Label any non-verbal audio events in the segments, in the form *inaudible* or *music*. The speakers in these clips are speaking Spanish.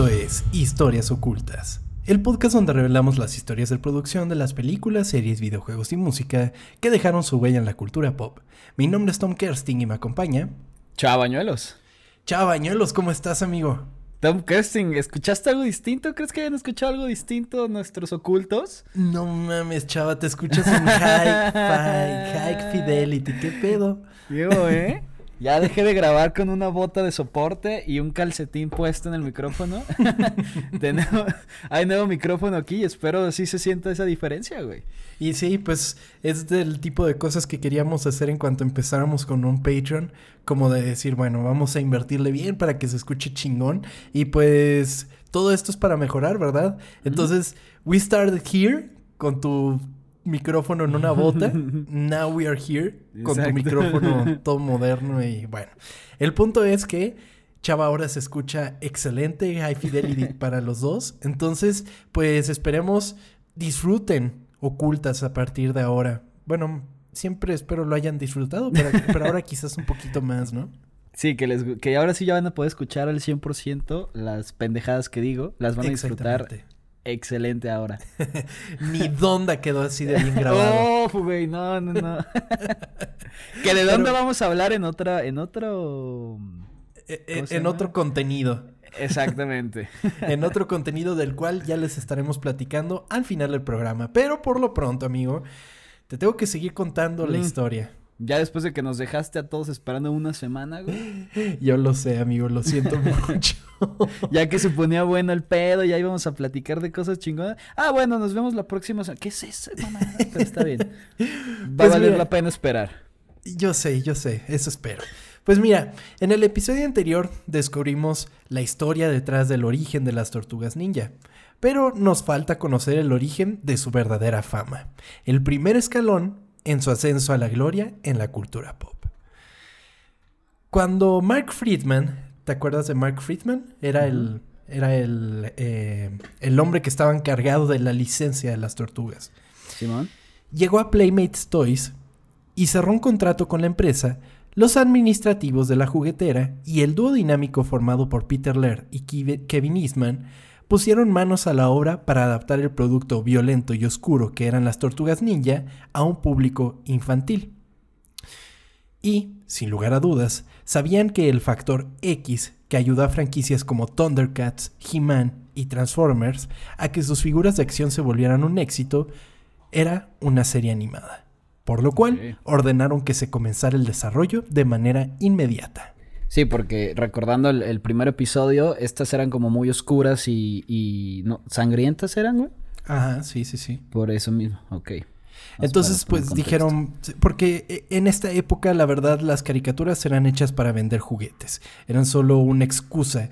Esto es Historias Ocultas, el podcast donde revelamos las historias de producción de las películas, series, videojuegos y música que dejaron su huella en la cultura pop. Mi nombre es Tom Kersting y me acompaña. Chao, Bañuelos. Chao, Bañuelos, ¿cómo estás, amigo? Tom Kersting, ¿escuchaste algo distinto? ¿Crees que hayan escuchado algo distinto nuestros ocultos? No mames, chava, te escuchas en high, high fidelity, ¿qué pedo? Yo, ¿eh? Ya dejé de grabar con una bota de soporte y un calcetín puesto en el micrófono. *laughs* hay nuevo micrófono aquí y espero así se sienta esa diferencia, güey. Y sí, pues es del tipo de cosas que queríamos hacer en cuanto empezáramos con un Patreon, como de decir, bueno, vamos a invertirle bien para que se escuche chingón y pues todo esto es para mejorar, ¿verdad? Entonces, we started here con tu micrófono en una bota. *laughs* Now we are here con tu micrófono *laughs* todo moderno y bueno. El punto es que Chava ahora se escucha excelente, high fidelity *laughs* para los dos. Entonces, pues esperemos disfruten ocultas a partir de ahora. Bueno, siempre espero lo hayan disfrutado, pero, pero ahora quizás un poquito más, ¿no? Sí, que, les, que ahora sí ya van a poder escuchar al 100% las pendejadas que digo. Las van a disfrutar excelente ahora. *laughs* Ni dónde quedó así de bien grabado. Oh, güey, no, no, no. *laughs* que de dónde vamos a hablar en otra, en otro. E, e, en otro contenido. Exactamente. *laughs* en otro contenido del cual ya les estaremos platicando al final del programa. Pero por lo pronto, amigo, te tengo que seguir contando la historia. Ya después de que nos dejaste a todos esperando una semana, güey. *gasps* Yo lo sé, amigo, lo siento *laughs* mucho. *laughs* ya que se ponía bueno el pedo, ya íbamos a platicar de cosas chingonas. Ah, bueno, nos vemos la próxima semana. ¿Qué es eso, mamá? Pero está bien. *laughs* Va a pues valer la pena esperar. Yo sé, yo sé, eso espero. Pues mira, en el episodio anterior descubrimos la historia detrás del origen de las tortugas ninja. Pero nos falta conocer el origen de su verdadera fama. El primer escalón en su ascenso a la gloria en la cultura pop. Cuando Mark Friedman, ¿te acuerdas de Mark Friedman? Era el, era el, eh, el hombre que estaba encargado de la licencia de las tortugas. Simón. Llegó a Playmates Toys y cerró un contrato con la empresa, los administrativos de la juguetera y el dúo dinámico formado por Peter Laird y Kevin Eastman pusieron manos a la obra para adaptar el producto violento y oscuro que eran las tortugas ninja a un público infantil. Y, sin lugar a dudas, sabían que el factor X que ayudó a franquicias como Thundercats, He-Man y Transformers a que sus figuras de acción se volvieran un éxito era una serie animada, por lo cual ordenaron que se comenzara el desarrollo de manera inmediata. Sí, porque recordando el, primer episodio, estas eran como muy oscuras y, no, sangrientas eran, güey. Ajá, sí, sí, sí. Por eso mismo, ok. Entonces, pues dijeron, porque e, en esta época, la verdad, las caricaturas eran hechas para vender juguetes, eran solo una excusa.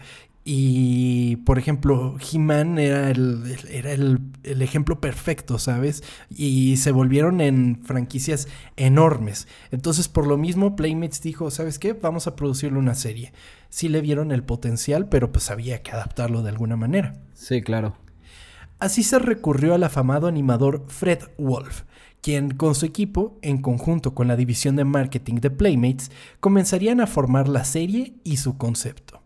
Y, por ejemplo, He-Man era, el, era el, ejemplo perfecto, ¿sabes? Y se volvieron en franquicias enormes. Entonces, por lo mismo, Playmates dijo, ¿sabes qué? Vamos a producirle una serie. Sí le vieron el potencial, pero pues había que adaptarlo de alguna manera. Sí, claro. Así se recurrió al afamado animador Fred Wolf, quien con su equipo, en conjunto con la división de marketing de Playmates, comenzarían a formar la serie y su concepto.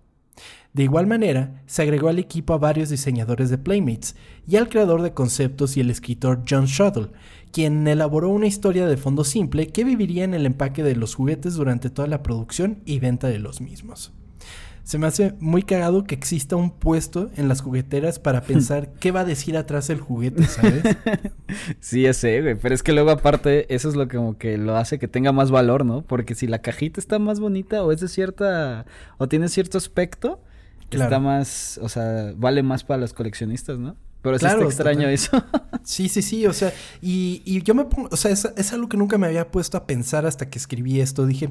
De igual manera, se agregó al equipo a varios diseñadores de Playmates y al creador de conceptos y el escritor John Shuttle, quien elaboró una historia de fondo simple que viviría en el empaque de los juguetes durante toda la producción y venta de los mismos. Se me hace muy cagado que exista un puesto en las jugueteras para *laughs* pensar qué va a decir atrás el juguete, ¿sabes? *laughs* sí, ya sé, güey. Pero es que luego aparte, eso es lo que como que lo hace que tenga más valor, ¿no? Porque si la cajita está más bonita o es de cierta... o tiene cierto aspecto, Está más, o sea, vale más para los coleccionistas, ¿no? Pero es extraño eso. *laughs* sí, sí, sí, o sea, y, y yo me pongo, o sea, es, es, algo que nunca me había puesto a pensar hasta que escribí esto. Dije,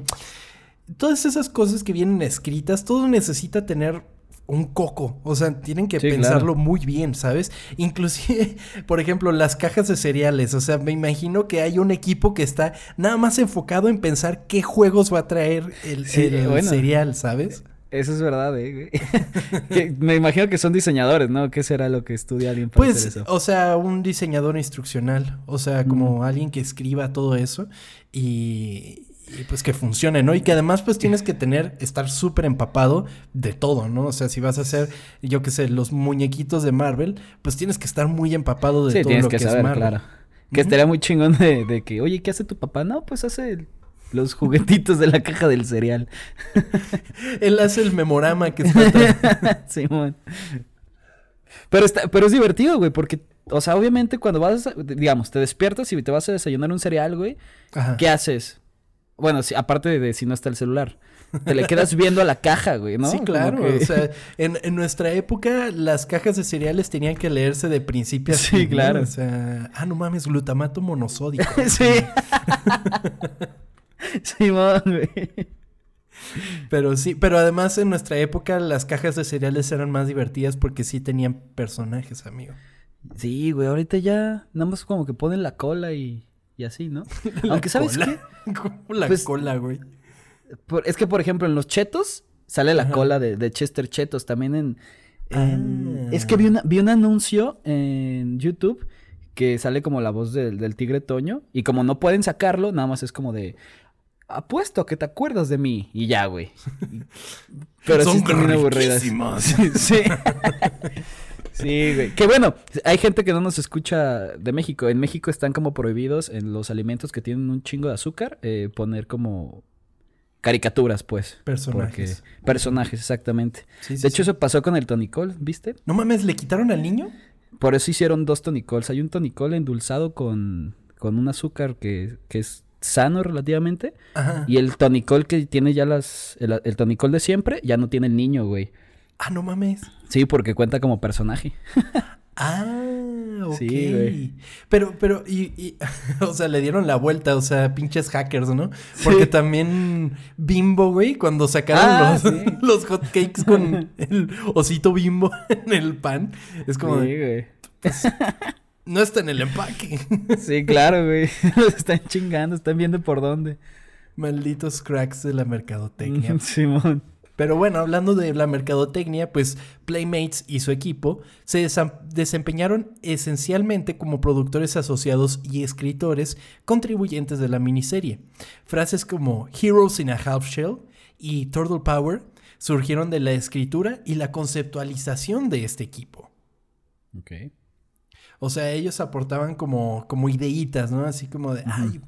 todas esas cosas que vienen escritas, todo necesita tener un coco, o sea, tienen que pensarlo muy bien, ¿sabes? Inclusive, *laughs* por ejemplo, las cajas de cereales, o sea, me imagino que hay un equipo que está nada más enfocado en pensar qué juegos va a traer el, cereal, ¿sabes? Eso es verdad, eh, *laughs* me imagino que son diseñadores, ¿no? ¿Qué será lo que estudia alguien para pues, hacer eso? o sea, un diseñador instruccional. O sea, como alguien que escriba todo eso. Y, y pues que funcione, ¿no? Y que además pues tienes que tener, estar súper empapado de todo, ¿no? O sea, si vas a hacer, yo qué sé, los muñequitos de Marvel, pues tienes que estar muy empapado de todo lo que, es Marvel. Claro. Que estaría muy chingón de, de, que, oye, ¿qué hace tu papá? No, pues hace los juguetitos de la caja del cereal. Él hace el memorama que está *laughs* Simón. pero, está, pero es divertido, güey, porque, o sea, obviamente cuando vas, digamos, te despiertas y te vas a desayunar un cereal, güey, ¿qué haces? Bueno, si, aparte de si no está el celular. Te le quedas viendo a la caja, güey, ¿no? Sí, claro. O sea, *laughs* en, en, nuestra época las cajas de cereales tenían que leerse de principio a fin. Sí, claro. O sea, ah, no mames, glutamato monosódico. *laughs* sí. Sí, güey. Pero sí, pero además en nuestra época las cajas de cereales eran más divertidas porque sí tenían personajes, amigo. Sí, güey, ahorita ya nada más como que ponen la cola y, y así, ¿no? *laughs* Aunque sabes qué? *laughs* ¿Cómo la pues, cola, güey? es que, por ejemplo, en los chetos sale la cola de, Chester Chetos. También en. Ah. Es que vi, vi un anuncio en YouTube que sale como la voz del, tigre Toño. Y como no pueden sacarlo, nada más es como de. Apuesto que te acuerdas de mí. Y ya, güey. *laughs* Pero Son sí están aburridas. Sí. *laughs* Sí, güey. Que bueno, hay gente que no nos escucha de México. En México están como prohibidos en los alimentos que tienen un chingo de azúcar eh, poner como caricaturas, pues. Personajes. personajes, exactamente. de hecho, eso pasó con el tonicol, ¿viste? No mames, ¿le quitaron al niño? Por eso hicieron dos tonicols. Hay un tonicol endulzado con, con un azúcar que, que es sano relativamente. Ajá. Y el tonicol que tiene ya las... El, el tonicol de siempre ya no tiene el niño, güey. Ah, no mames. Sí, porque cuenta como personaje. Ah, ok. Sí, güey. Pero, pero, y, *laughs* o sea, le dieron la vuelta, o sea, pinches hackers, ¿no? Porque también Bimbo, güey, cuando sacaron ah, los, *laughs* los hot cakes con el osito Bimbo *laughs* en el pan, es como. Sí, güey. Pues, no está en el empaque. *laughs* sí, claro, güey. *laughs* Los están chingando, están viendo por dónde. Malditos cracks de la mercadotecnia. *laughs* Simón. Pero bueno, hablando de la mercadotecnia, pues Playmates y su equipo se desempeñaron esencialmente como productores asociados y escritores contribuyentes de la miniserie. Frases como Heroes in a Half Shell y Turtle Power surgieron de la escritura y la conceptualización de este equipo. Ok. O sea, ellos aportaban como, como ideitas, ¿no? Así como de, ay,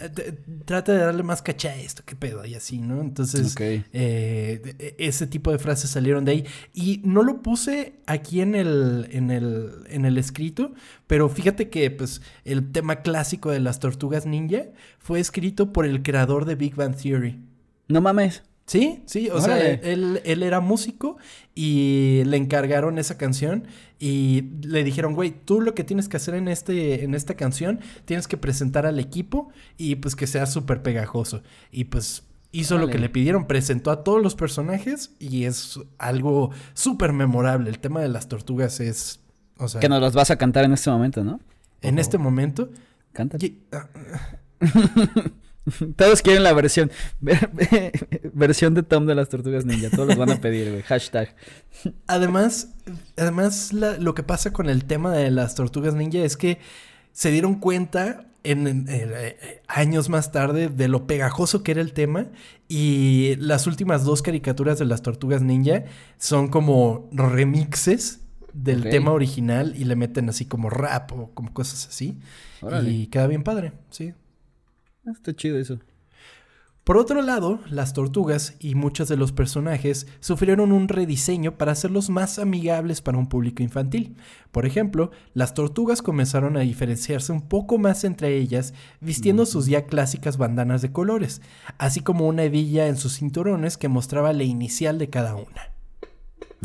eh, trata de darle más caché a esto, qué pedo, y así, ¿no? Entonces, eh, e, ese tipo de frases salieron de ahí. Y no lo puse aquí en el, en el, en el escrito, pero fíjate que, pues, el tema clásico de las tortugas ninja fue escrito por el creador de Big Bang Theory. No mames. Sí, sí, o sea, él, él, era músico y le encargaron esa canción y le dijeron, güey, tú lo que tienes que hacer en, este, en esta canción, tienes que presentar al equipo y pues que sea súper pegajoso. Y pues hizo lo que le pidieron, presentó a todos los personajes y es algo súper memorable. El tema de las tortugas es, o sea... Que nos las vas a cantar en este momento, ¿no? En este momento... Cántate. *laughs* Todos quieren la versión. *laughs* versión de Tom de las Tortugas Ninja. Todos los van a pedir, güey. Hashtag. *laughs* Además, además lo que pasa con el tema de las Tortugas Ninja es que se dieron cuenta en, eh, años más tarde de lo pegajoso que era el tema y las últimas dos caricaturas de las Tortugas Ninja son como remixes del tema original y le meten así como rap o como cosas así. Y queda bien padre, sí. Está chido eso. Por otro lado, las tortugas y muchos de los personajes sufrieron un rediseño para hacerlos más amigables para un público infantil. Por ejemplo, las tortugas comenzaron a diferenciarse un poco más entre ellas, vistiendo sus ya clásicas bandanas de colores, así como una hebilla en sus cinturones que mostraba la inicial de cada una.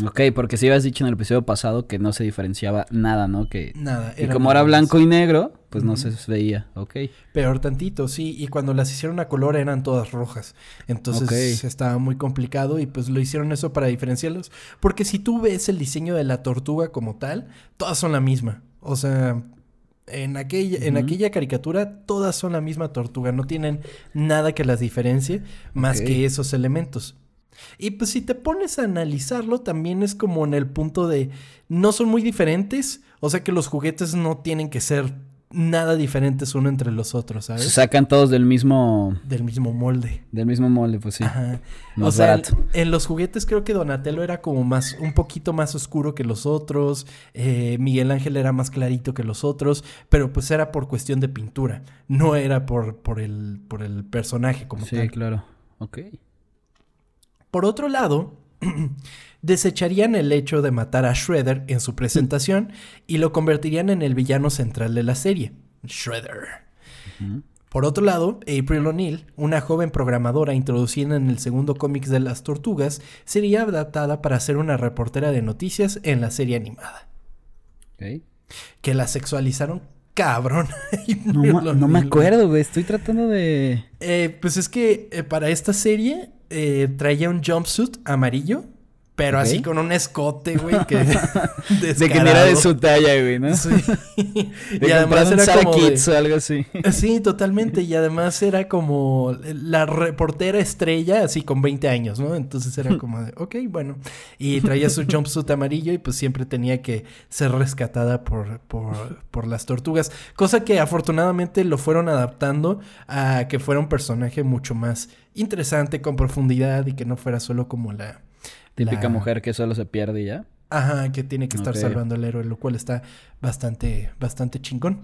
Ok, porque si habías dicho en el episodio pasado que no se diferenciaba nada, ¿no? Que, nada. Y como era blanco y negro, pues no se veía, ok. Peor tantito, sí. Y cuando las hicieron a color eran todas rojas. Entonces estaba muy complicado y pues lo hicieron eso para diferenciarlos. Porque si tú ves el diseño de la tortuga como tal, todas son la misma. O sea, en aquella, en aquella caricatura todas son la misma tortuga. No tienen nada que las diferencie más que esos elementos. Y pues si te pones a analizarlo, también es como en el punto de no son muy diferentes, o sea que los juguetes no tienen que ser nada diferentes uno entre los otros, ¿sabes? Se sacan todos del mismo... Del mismo molde. Del mismo molde, pues sí. Ajá. o sea, En, los juguetes creo que Donatello era como más, un poquito más oscuro que los otros. Eh, Miguel Ángel era más clarito que los otros. Pero pues era por cuestión de pintura. No era por, por, el, por el personaje como tal. Sí, claro. Ok. Por otro lado, *clears throat* desecharían el hecho de matar a Shredder en su presentación y lo convertirían en el villano central de la serie, Shredder. Por otro lado, April O'Neil, una joven programadora introducida en el segundo cómic de las tortugas, sería adaptada para ser una reportera de noticias en la serie animada. Que la sexualizaron cabrón. *laughs* no, me acuerdo, güey. Estoy tratando de. Eh, pues es que eh, para esta serie eh, traía un jumpsuit amarillo pero así con un escote, güey, que... *laughs* *laughs* de que era de su talla, güey, ¿no? Sí. *laughs* y además era como o algo así. Sí, totalmente. Y además era como la reportera estrella, así con 20 años, ¿no? Entonces era como de, ok, bueno. Y traía su jumpsuit amarillo y pues siempre tenía que ser rescatada por, por, por las tortugas. Cosa que afortunadamente lo fueron adaptando a que fuera un personaje mucho más interesante, con profundidad y que no fuera solo como la Típica mujer que solo se pierde ya. Ajá, que tiene que estar salvando al héroe, lo cual está bastante, bastante chingón.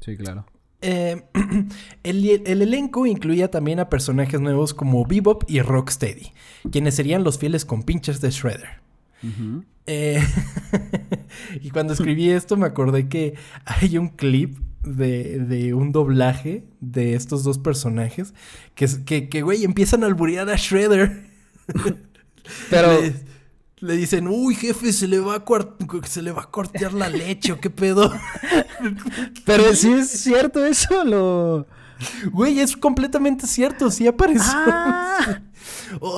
Sí, claro. Eh, *clears throat* el, elenco incluía también a personajes nuevos como Bebop y Rocksteady, quienes serían los fieles compinches de Shredder. Eh, *laughs* y cuando escribí *laughs* esto me acordé que hay un clip de, de un doblaje de estos dos personajes que, que, que güey, empiezan a alburear a Shredder. *laughs* Pero. Le, dicen, uy, jefe, se le va a se le va a cortear la leche, ¿o qué pedo? *laughs* Pero sí es cierto eso, lo. Güey, es completamente cierto, sí apareció. Ah.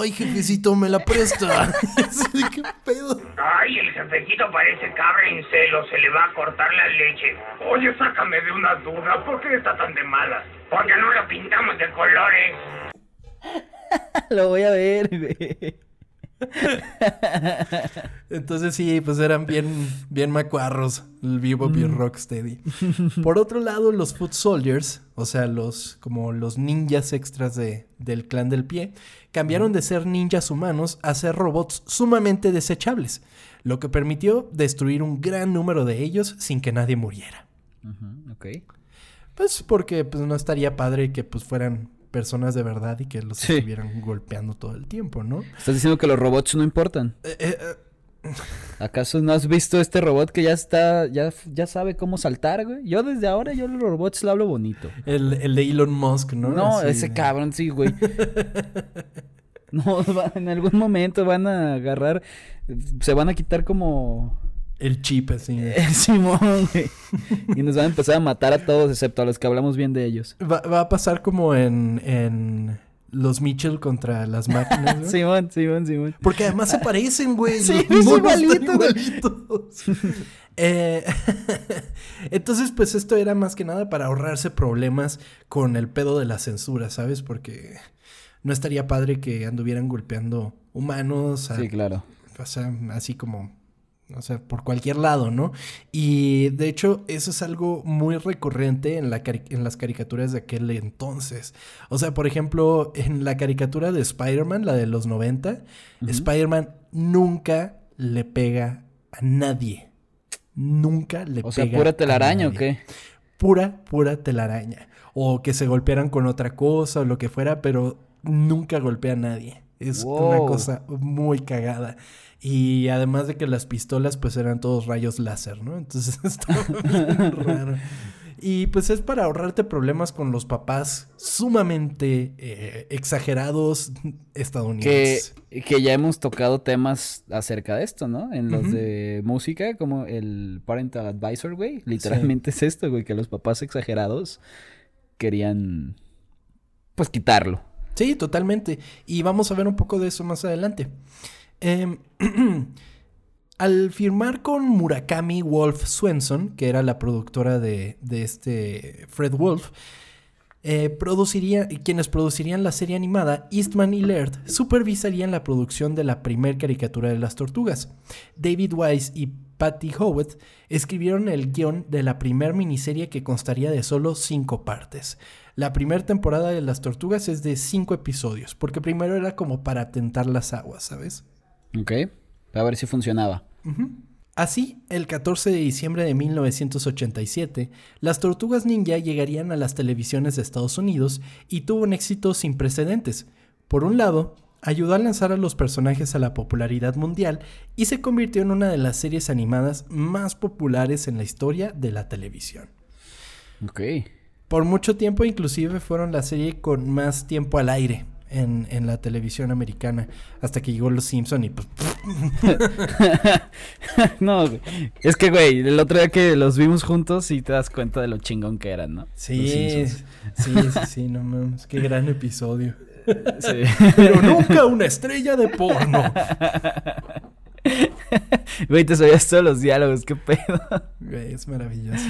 Ay, jefecito, me la presta. *laughs* ¿Qué pedo? Ay, el jefecito parece cabra en celo, se le va a cortar la leche. Oye, sácame de una duda, ¿por qué está tan de malas? Porque no lo pintamos de colores. *laughs* lo voy a ver, güey. Entonces sí, pues eran bien, bien macuarros el Vivo y mm. Rocksteady. Por otro lado, los Foot Soldiers, o sea, los como los ninjas extras de, del clan del pie, cambiaron de ser ninjas humanos a ser robots sumamente desechables, lo que permitió destruir un gran número de ellos sin que nadie muriera. ok. Pues porque pues, no estaría padre que pues fueran personas de verdad y que los estuvieran golpeando todo el tiempo, ¿no? Estás diciendo que los robots no importan. Eh, eh, eh. ¿Acaso no has visto este robot que ya está, ya, ya sabe cómo saltar, güey? Yo desde ahora, yo los robots le hablo bonito. El, el de Elon Musk, ¿no? No, ese cabrón, sí, güey. *laughs* no, en algún momento van a agarrar, se van a quitar como el chip, así. *laughs* Simón, Y nos van a empezar a matar a todos, excepto a los que hablamos bien de ellos. Va, a pasar como en, en los Mitchell contra las máquinas, *laughs* ¿no? Simón, Simón, Simón. Porque además se parecen, güey. Sí, igualitos. *laughs* eh, entonces, pues esto era más que nada para ahorrarse problemas con el pedo de la censura, ¿sabes? Porque no estaría padre que anduvieran golpeando humanos. sí, claro. O sea, así como o sea, por cualquier lado, ¿no? Y de hecho, eso es algo muy recurrente en, la en las caricaturas de aquel entonces. O sea, por ejemplo, en la caricatura de Spider-Man, la de los 90, Spider-Man nunca le pega a nadie. Nunca le pega. O sea, pura telaraña o qué? Pura, pura telaraña. O que se golpearan con otra cosa o lo que fuera, pero nunca golpea a nadie. Es una cosa muy cagada. Y además de que las pistolas pues eran todos rayos láser, ¿no? Entonces *laughs* estaba bien raro. Y pues es para ahorrarte problemas con los papás sumamente eh, exagerados estadounidenses. Que, ya hemos tocado temas acerca de esto, ¿no? En los de música, como el Parental Advisor, güey. Literalmente es esto, güey, que los papás exagerados querían, pues, quitarlo. Sí, totalmente. Y vamos a ver un poco de eso más adelante. Em, *clears throat* al firmar con Murakami Wolf Swenson, que era la productora de, este Fred Wolf, eh, produciría, quienes producirían la serie animada, Eastman y Laird, supervisarían la producción de la primer caricatura de las tortugas. David Wise y Patty Howitt escribieron el guion de la primer miniserie que constaría de solo cinco partes. La primera temporada de las tortugas es de cinco episodios, porque primero era como para tentar las aguas, ¿sabes? Ok, a ver si funcionaba. Así, el 14 de diciembre de 1987, las Tortugas Ninja llegarían a las televisiones de Estados Unidos y tuvo un éxito sin precedentes. Por un lado, ayudó a lanzar a los personajes a la popularidad mundial y se convirtió en una de las series animadas más populares en la historia de la televisión. Ok. Por mucho tiempo inclusive fueron la serie con más tiempo al aire, en, la televisión americana hasta que llegó Los Simpson y pues... *laughs* no, es que, güey, el otro día que los vimos juntos y te das cuenta de lo chingón que eran, ¿no? Sí, sí, sí, sí, no mames, qué gran episodio. Sí. *laughs* Pero nunca una estrella de porno. *laughs* Güey, te sabías todos los diálogos, qué pedo. Güey, es maravilloso.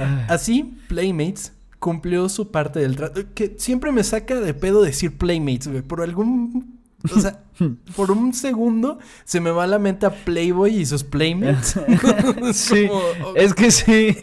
Ah. Así, Playmates cumplió su parte del trato. Que siempre me saca de pedo decir Playmates, güey. Por algún. O sea, *laughs* por un segundo se me va a la mente a Playboy y sus Playmates. *laughs* sí, *laughs* es que sí.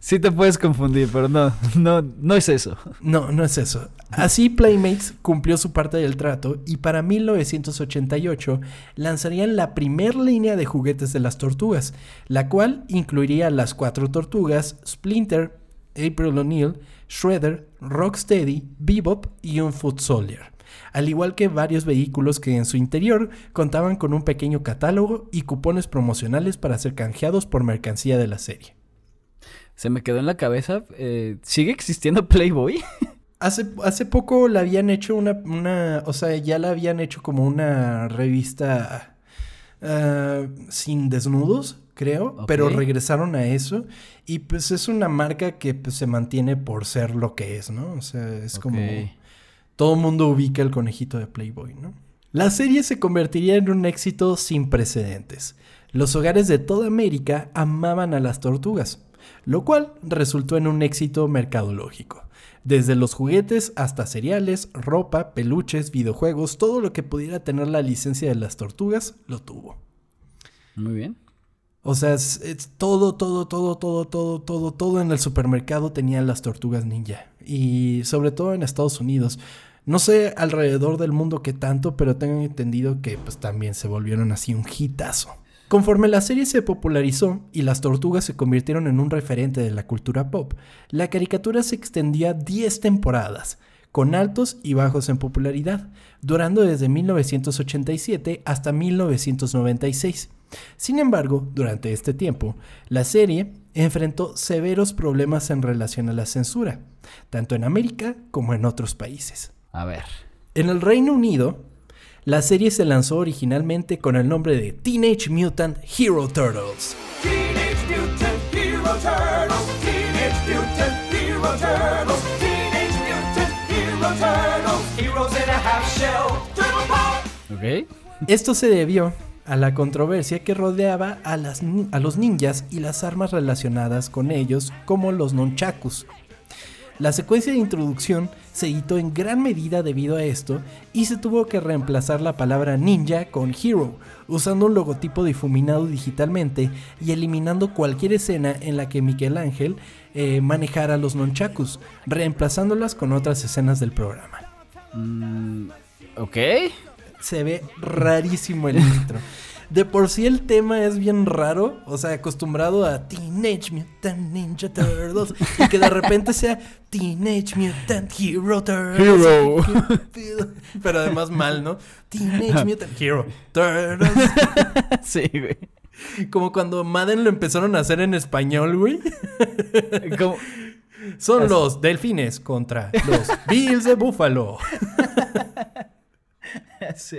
Sí te puedes confundir, pero no, no, no es eso. No, no es eso. Así Playmates cumplió su parte del trato y para 1988 lanzarían la primer línea de juguetes de las tortugas, la cual incluiría las cuatro tortugas, Splinter, April O'Neil, Shredder, Rocksteady, Bebop y un Foot Soldier, al igual que varios vehículos que en su interior contaban con un pequeño catálogo y cupones promocionales para ser canjeados por mercancía de la serie. Se me quedó en la cabeza, eh, ¿sigue existiendo *laughs* Playboy? Hace, hace poco la habían hecho una, una, o sea, ya la habían hecho como una revista ah, sin desnudos, creo, pero regresaron a eso y pues es una marca que pues, se mantiene por ser lo que es, ¿no? O sea, es como todo mundo ubica el conejito de Playboy, ¿no? La serie se convertiría en un éxito sin precedentes. Los hogares de toda América amaban a las tortugas, lo cual resultó en un éxito mercadológico. Desde los juguetes hasta cereales, ropa, peluches, videojuegos, todo lo que pudiera tener la licencia de las tortugas, lo tuvo. Muy bien. O sea, es, todo, todo, todo, todo, todo, todo, todo en el supermercado tenía las tortugas ninja. Y sobre todo en Estados Unidos. No sé alrededor del mundo qué tanto, pero tengo entendido que pues también se volvieron así un hitazo. Conforme la serie se popularizó y las tortugas se convirtieron en un referente de la cultura pop, la caricatura se extendía 10 temporadas, con altos y bajos en popularidad, durando desde 1987 hasta 1996. Sin embargo, durante este tiempo, la serie enfrentó severos problemas en relación a la censura, tanto en América como en otros países. A ver. En el Reino Unido, la serie se lanzó originalmente con el nombre de Teenage Mutant Hero Turtles. Teenage Mutant Hero Turtles. Teenage Mutant Hero Turtles. Teenage Mutant Hero Turtles. Heroes in a half shell. Ok. Esto se debió a la controversia que rodeaba a, las, a los ninjas y las armas relacionadas con ellos, como los nonchakus. La secuencia de introducción se editó en gran medida debido a esto y se tuvo que reemplazar la palabra ninja con hero, usando un logotipo difuminado digitalmente y eliminando cualquier escena en la que Miguel Ángel eh, manejara los nonchakus, reemplazándolas con otras escenas del programa. Mm, ok se ve rarísimo el intro. De por sí el tema es bien raro, o sea, acostumbrado a Teenage Mutant Ninja Turtles y que de repente sea Teenage Mutant Hero Turtles. Hero. *laughs* Pero además mal, ¿no? Teenage Mutant Hero Turtles. *laughs* Sí, güey. Como cuando Madden lo empezaron a hacer en español, güey. *laughs* Son los delfines contra los Bills de Buffalo. *laughs* sí,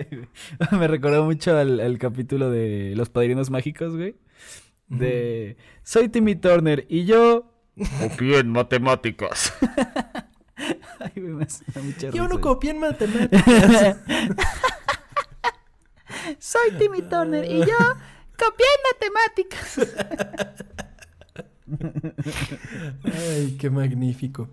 Me recordó mucho al, capítulo de Los Padrinos Mágicos, güey. De Soy Timmy Turner y yo. Copié en matemáticas. *laughs* Ay, güey, me mucha Yo no copié en matemáticas. *laughs* Soy Timmy Turner y yo copié en matemáticas. Ay, qué magnífico.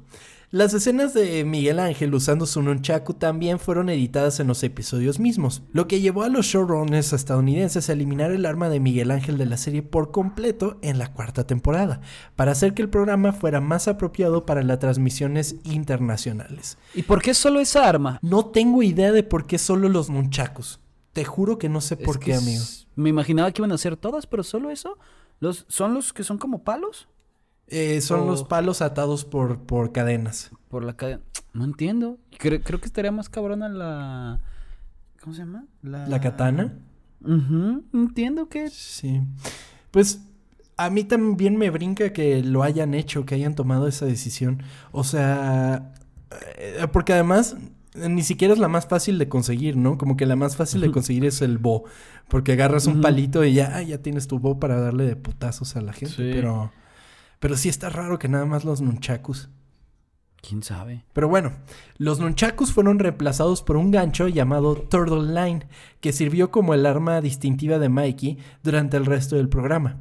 Las escenas de Miguel Ángel usando su nunchaku también fueron editadas en los episodios mismos, lo que llevó a los showrunners estadounidenses a eliminar el arma de Miguel Ángel de la serie por completo en la cuarta temporada, para hacer que el programa fuera más apropiado para las transmisiones internacionales. ¿Y por qué solo esa arma? No tengo idea de por qué solo los nunchakus. Te juro que no sé por qué, amigo. Me imaginaba que iban a ser todas, pero solo eso. Los, ¿Son los que son como palos? Eh, son los palos atados por, por cadenas. Por la cadena. No entiendo. Creo, creo que estaría más cabrona la. ¿Cómo se llama? La, katana. Entiendo que. Sí. Pues a mí también me brinca que lo hayan hecho, que hayan tomado esa decisión. O sea. Eh, porque además ni siquiera es la más fácil de conseguir, ¿no? Como que la más fácil de conseguir es el bo. Porque agarras un palito y ya, ya tienes tu bo para darle de putazos a la gente. Pero. Pero sí está raro que nada más los nunchakus. ¿Quién sabe? Pero bueno, los nunchakus fueron reemplazados por un gancho llamado Turtle Line, que sirvió como el arma distintiva de Mikey durante el resto del programa.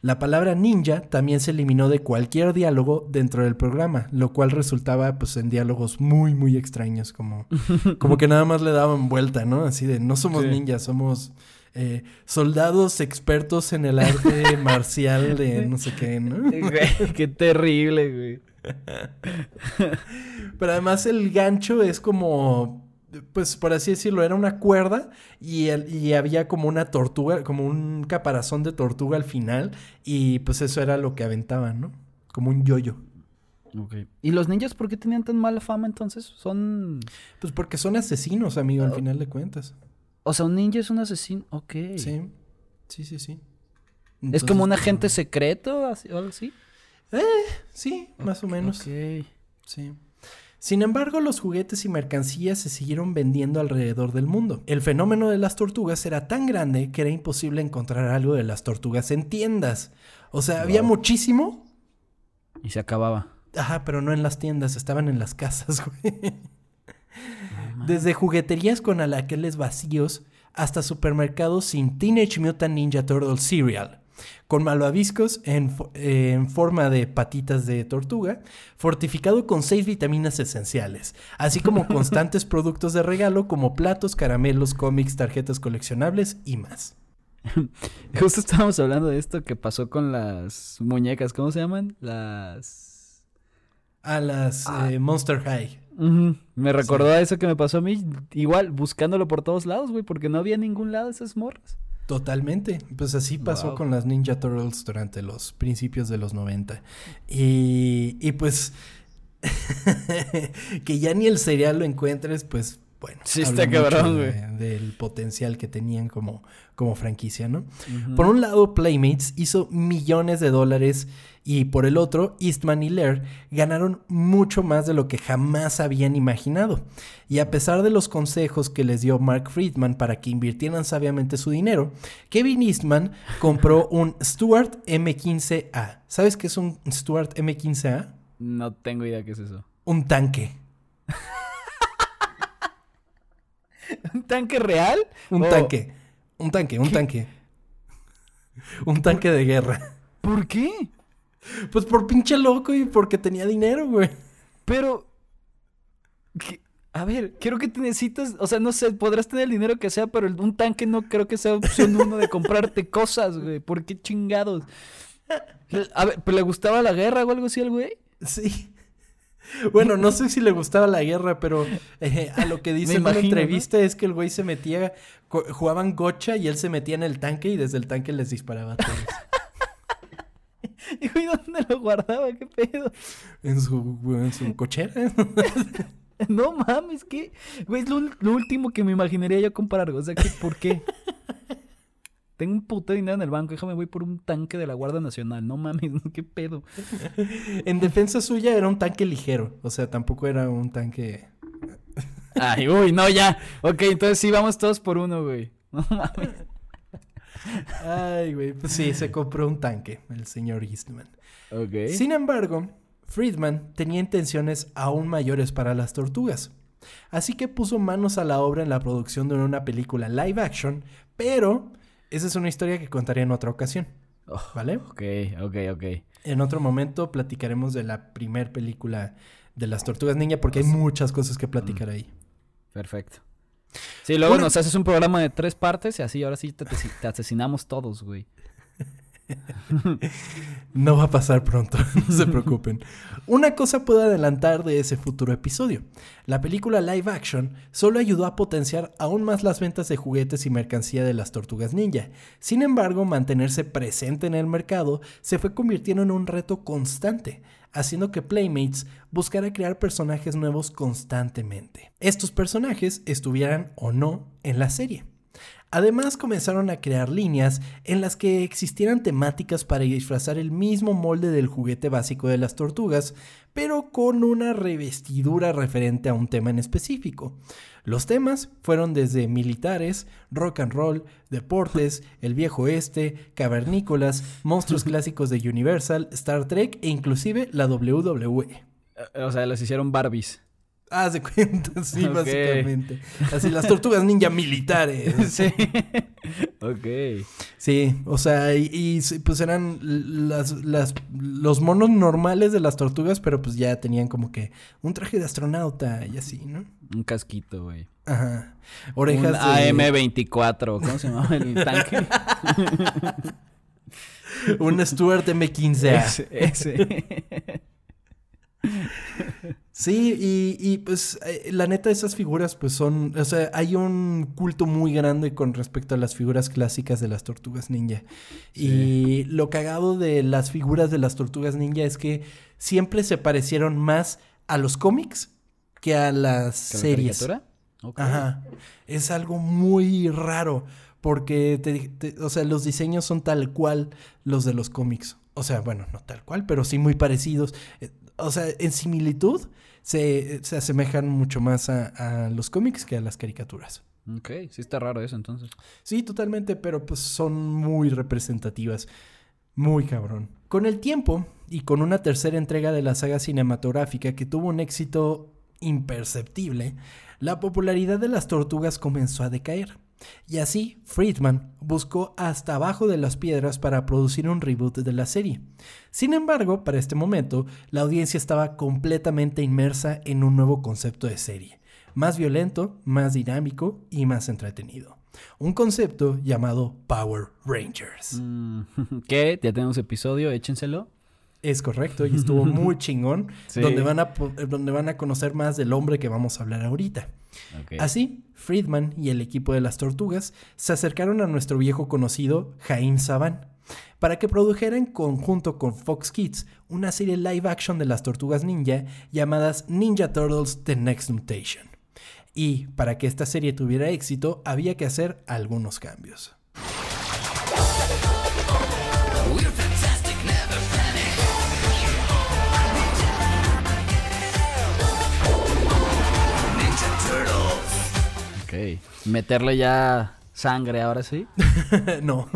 La palabra ninja también se eliminó de cualquier diálogo dentro del programa, lo cual resultaba pues en diálogos muy muy extraños, como, *laughs* como que nada más le daban vuelta, ¿no? Así de no somos ninjas, somos eh, soldados expertos en el arte *laughs* marcial de no sé qué, ¿no? *laughs* qué terrible, güey. Pero además el gancho es como, pues por así decirlo, era una cuerda y, y había como una tortuga, como un caparazón de tortuga al final y pues eso era lo que aventaban, ¿no? Como un yoyo. Okay. ¿Y los ninjas por qué tenían tan mala fama entonces? Son... Pues porque son asesinos, amigo, al oh. final de cuentas. O sea, un ninja es un asesino. Ok. Sí. Sí, sí, sí. ¿Es como un agente secreto o algo así? Eh, sí, más o menos. Ok. Sí. Sin embargo, los juguetes y mercancías se siguieron vendiendo alrededor del mundo. El fenómeno de las tortugas era tan grande que era imposible encontrar algo de las tortugas en tiendas. O sea, había muchísimo. Y se acababa. Ajá, pero no en las tiendas, estaban en las casas, *laughs* güey. Desde jugueterías con alaqueles vacíos hasta supermercados sin Teenage Mutant Ninja Turtle Cereal, con malvaviscos en, en, forma de patitas de tortuga, fortificado con seis vitaminas esenciales, así como *laughs* constantes productos de regalo como platos, caramelos, cómics, tarjetas coleccionables y más. *laughs* Justo estábamos hablando de esto que pasó con las muñecas, ¿cómo se llaman? Las... A las ah. eh, Monster High. Me recordó a eso que me pasó a mí, igual buscándolo por todos lados, güey, porque no había ningún lado esas morras. Totalmente. Pues así pasó con las Ninja Turtles durante los principios de los 90. Y, y pues *laughs* que ya ni el cereal lo encuentres, pues bueno. Sí, está cabrón, güey. del potencial que tenían como, como franquicia, ¿no? Por un lado, Playmates hizo millones de dólares y por el otro, Eastman y Lair ganaron mucho más de lo que jamás habían imaginado. Y a pesar de los consejos que les dio Mark Friedman para que invirtieran sabiamente su dinero, Kevin Eastman compró *laughs* un Stuart M15A. ¿Sabes qué es un Stuart M15A? No tengo idea qué es eso. Un tanque. *laughs* ¿Un tanque real? Un tanque. Un tanque, un tanque. Un tanque de guerra. ¿Por qué? Pues por pinche loco y porque tenía dinero, güey. Pero. A ver, quiero que te necesitas. O sea, no sé, podrás tener el dinero que sea, pero un tanque no creo que sea opción uno de comprarte *laughs* cosas, güey. ¿Por qué chingados? A ver, ¿pero le gustaba la guerra o algo así al güey? Sí. Bueno, no sé si le gustaba la guerra, pero eh, a lo que *laughs* dice en la entrevista es que el güey se metía, jugaban gocha y él se metía en el tanque y desde el tanque les disparaba a todos. *laughs* ¿Y dónde lo guardaba? ¿Qué pedo? En su, en su cochera. *laughs* no mames, ¿qué? Güey, es lo, último que me imaginaría yo comprar. O sea, ¿por qué? *laughs* Tengo un puto dinero en el banco, déjame voy por un tanque de la Guardia Nacional. No mames, ¿qué pedo? en defensa suya era un tanque ligero. O sea, tampoco era un tanque. Ay, uy, no, ya. Ok, entonces sí, vamos todos por uno, güey. No mames. Ay, güey. Pues sí, se compró un tanque, el señor Eastman. Sin embargo, Friedman tenía intenciones aún mayores para las tortugas. Así que puso manos a la obra en la producción de una película live action, pero esa es una historia que contaré en otra ocasión. Oh, ¿Vale? Ok, ok, ok. En otro momento platicaremos de la primer película de las tortugas ninja porque hay muchas cosas que platicar ahí. Perfecto. Sí, luego Una- nos haces un programa de tres partes y así ahora sí te- te asesinamos todos, güey. *laughs* No va a pasar pronto, *laughs* no se preocupen. Una cosa puedo adelantar de ese futuro episodio. La película live action solo ayudó a potenciar aún más las ventas de juguetes y mercancía de las tortugas ninja. Sin embargo, mantenerse presente en el mercado se fue convirtiendo en un reto constante, haciendo que Playmates buscara crear personajes nuevos constantemente. Estos personajes estuvieran o no en la serie. Además comenzaron a crear líneas en las que existieran temáticas para disfrazar el mismo molde del juguete básico de las tortugas, pero con una revestidura referente a un tema en específico. Los temas fueron desde militares, rock and roll, deportes, el viejo oeste, cavernícolas, monstruos *laughs* clásicos de Universal, Star Trek e inclusive la WWE. Eh, O sea, los hicieron Barbies. Haz de cuenta, *laughs* sí, básicamente. Así las tortugas ninja militares. *laughs* sí. ok. Sí, o sea, y, pues eran las, las, los monos normales de las tortugas, pero pues ya tenían como que un traje de astronauta y así, ¿no? Un casquito, güey. Ajá. Orejas un de... AM24. ¿Cómo se llamaba el tanque? *laughs* Un Stuart M15A. ese, ese. *laughs* Sí, y, y, pues eh, la neta esas figuras pues son, o sea, hay un culto muy grande con respecto a las figuras clásicas de las tortugas ninja. Y lo cagado de las figuras de las tortugas ninja es que siempre se parecieron más a los cómics que a las ¿Que la series. caricatura? Ok. Ajá. Es algo muy raro porque, te- te- o sea, los diseños son tal cual los de los cómics. O sea, bueno, no tal cual, pero sí muy parecidos. O sea, en similitud se, se asemejan mucho más a, a los cómics que a las caricaturas. Ok, sí está raro eso entonces. Sí, totalmente, pero pues son muy representativas. Muy cabrón. Con el tiempo y con una tercera entrega de la saga cinematográfica que tuvo un éxito imperceptible, la popularidad de las tortugas comenzó a decaer. Y así, Friedman buscó hasta abajo de las piedras para producir un reboot de la serie. Sin embargo, para este momento, la audiencia estaba completamente inmersa en un nuevo concepto de serie, más violento, más dinámico y más entretenido. Un concepto llamado Power Rangers. Mm. *laughs* Ya tenemos episodio, échenselo. Es correcto, y estuvo *laughs* muy chingón, Sí. donde, van a, eh, donde van a conocer más del hombre que vamos a hablar ahorita. Así, Friedman y el equipo de las tortugas se acercaron a nuestro viejo conocido Jaime Saban para que produjera en conjunto con Fox Kids una serie live action de las tortugas ninja llamadas Ninja Turtles The Next Mutation. Y para que esta serie tuviera éxito había que hacer algunos cambios. Ok. Meterle ya sangre ahora sí. *laughs* no.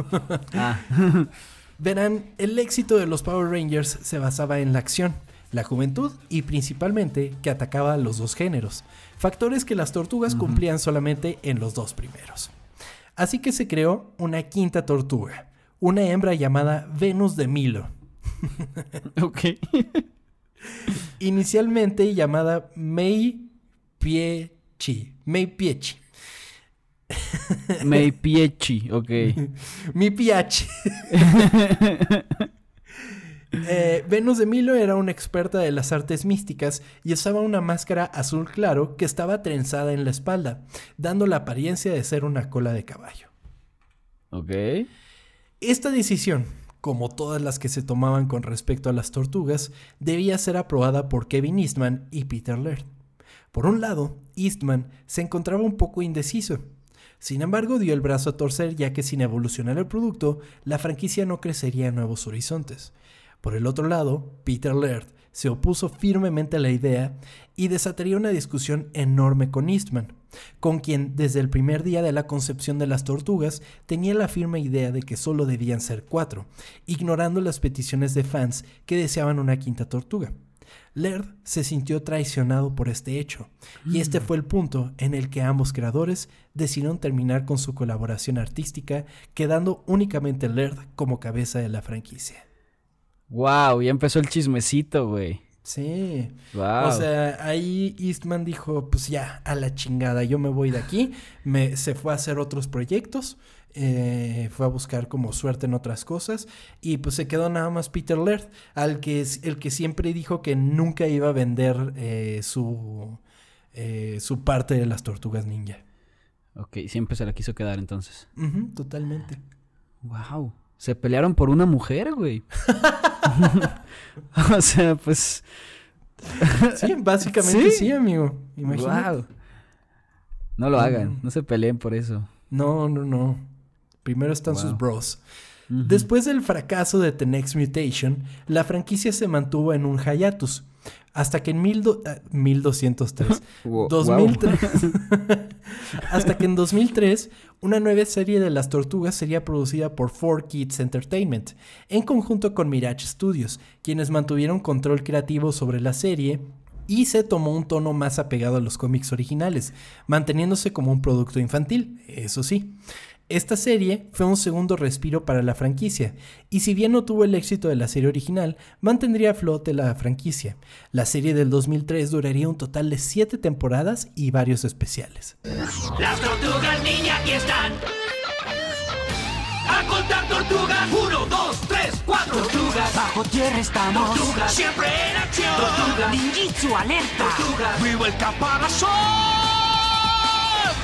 Ah. *laughs* Verán, el éxito de los Power Rangers se basaba en la acción, la juventud y principalmente que atacaba a los dos géneros, factores que las tortugas cumplían solamente en los dos primeros. Así que se creó una quinta tortuga, una hembra llamada Venus de Milo, *laughs* ok. inicialmente llamada Mei Piechi, Mei Piechi, Mei Piechi, ok. *laughs* Mi PH. *laughs* Eh, Venus de Milo era una experta de las artes místicas y usaba una máscara azul claro que estaba trenzada en la espalda, dando la apariencia de ser una cola de caballo. Ok. Esta decisión, como todas las que se tomaban con respecto a las tortugas, debía ser aprobada por Kevin Eastman y Peter Laird. Por un lado, Eastman se encontraba un poco indeciso. Sin embargo, dio el brazo a torcer ya que sin evolucionar el producto, la franquicia no crecería a nuevos horizontes. Por el otro lado, Peter Laird se opuso firmemente a la idea y desataría una discusión enorme con Eastman, con quien desde el primer día de la concepción de las tortugas tenía la firme idea de que solo debían ser cuatro, ignorando las peticiones de fans que deseaban una quinta tortuga. Laird se sintió traicionado por este hecho, y este fue el punto en el que ambos creadores decidieron terminar con su colaboración artística, quedando únicamente Laird como cabeza de la franquicia. Wow, ya empezó el chismecito, güey. Sí. Wow. O sea, ahí Eastman dijo, pues ya, a la chingada, yo me voy de aquí. Me, se fue a hacer otros proyectos. eh, fue a buscar como suerte en otras cosas. Y pues se quedó nada más Peter Laird, al que es el que siempre dijo que nunca iba a vender eh, su, eh, su parte de las tortugas ninja. Ok, siempre se la quiso quedar entonces. Totalmente. Wow. Se pelearon por una mujer, güey. *laughs* *laughs* o sea, pues. Sí, básicamente sí, Sí. amigo. Imagínate. Wow. No lo hagan, no se peleen por eso. No, no, no. Primero están Wow. sus bros. Después del fracaso de The Next Mutation, la franquicia se mantuvo en un hiatus. Hasta que en mil do- ah, 1203. Wo- 2003 hasta que en 2003, una nueva serie de las tortugas sería producida por 4Kids Entertainment, en conjunto con Mirage Studios, quienes mantuvieron control creativo sobre la serie y se tomó un tono más apegado a los cómics originales, manteniéndose como un producto infantil, eso sí. Esta serie fue un segundo respiro para la franquicia, y si bien no tuvo el éxito de la serie original, mantendría a flote la franquicia. La serie del 2003 duraría un total de 7 temporadas y varios especiales. Las tortugas ninja aquí están. A contar tortugas. Uno, dos, tres, cuatro. Tortugas. Bajo tierra estamos. Tortugas. Siempre en acción. Tortugas. Ninjitsu alerta. Tortugas. Vivo el caparazón.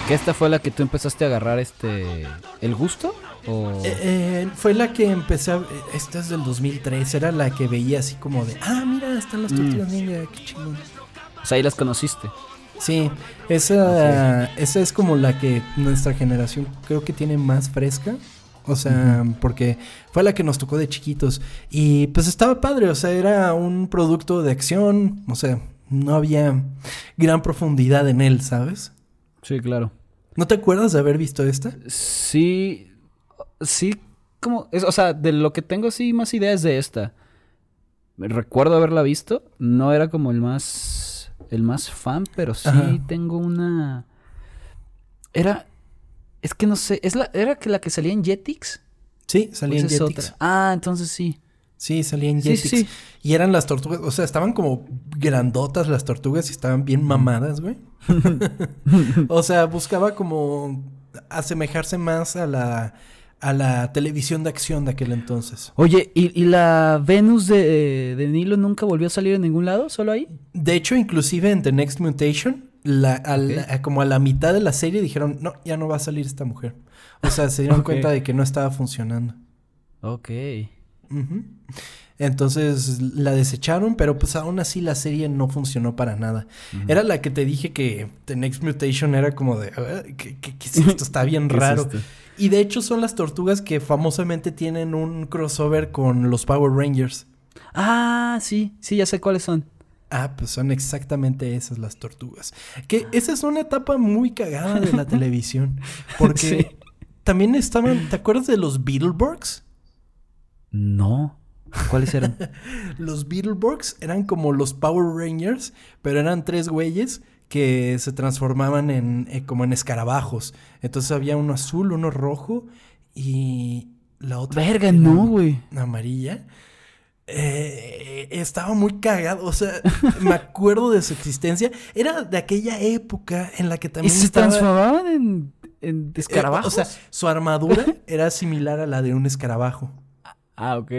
¿Que esta fue la que tú empezaste a agarrar este. el gusto? ¿O.? Eh, eh, fue la que empecé a... Esta es del 2003, era la que veía así como de... Ah, mira, están las tortugas ninja, qué chingón. O sea, ahí las conociste. Sí, esa, esa es como la que nuestra generación creo que tiene más fresca. O sea, porque fue la que nos tocó de chiquitos. Y pues estaba padre, o sea, era un producto de acción. O sea, no había gran profundidad en él, ¿sabes? Sí, claro. ¿No te acuerdas de haber visto esta? Sí. Sí, como. es- o sea, de lo que tengo, sí, más ideas de esta. Recuerdo haberla visto. No era como el más. El más fan, pero sí Ajá. tengo una. Era. Es que no sé. ¿Es la, ¿Era que la que salía en Jetix? Sí, ¿O salía en esa es Jetix. otra? Ah, entonces sí. Sí, salía en Sí, Jetix. sí. Y eran las tortugas, o sea, estaban como grandotas las tortugas y estaban bien mamadas, güey. *laughs* *laughs* o sea, buscaba como asemejarse más a la, a la televisión de acción de aquel entonces. Oye, ¿y, y la Venus de, de Nilo nunca volvió a salir en ningún lado? ¿Solo ahí? De hecho, inclusive en The Next Mutation, la, a la- Ok. a- como a la mitad de la serie dijeron, no, ya no va a salir esta mujer. O sea, se dieron *laughs* cuenta de que no estaba funcionando. Ok. Entonces la desecharon, pero pues aún así la serie no funcionó para nada. Era la que te dije que The Next Mutation era como de, "Ah, ¿qué, qué- qué es esto? Está bien *laughs* ¿Qué es raro. y de hecho son las tortugas que famosamente tienen un crossover con los Power Rangers. Ah, sí, sí, ya sé cuáles son. Ah, pues son exactamente esas las tortugas. Que esa es una etapa muy cagada de la *laughs* televisión. Porque Sí. también estaban, ¿te acuerdas de los Beetleborgs? No. ¿Cuáles eran? *laughs* Los Beetleborgs eran como los Power Rangers, pero eran tres güeyes que se transformaban en eh, como en escarabajos. Entonces había uno azul, uno rojo y la otra Verga, no, güey. amarilla. Eh, estaba muy cagado, o sea, me acuerdo de su existencia. Era de aquella época en la que ¿Y también se estaba- transformaban en, en eh, escarabajos? o sea, su armadura era similar a la de un escarabajo. Ah, ok.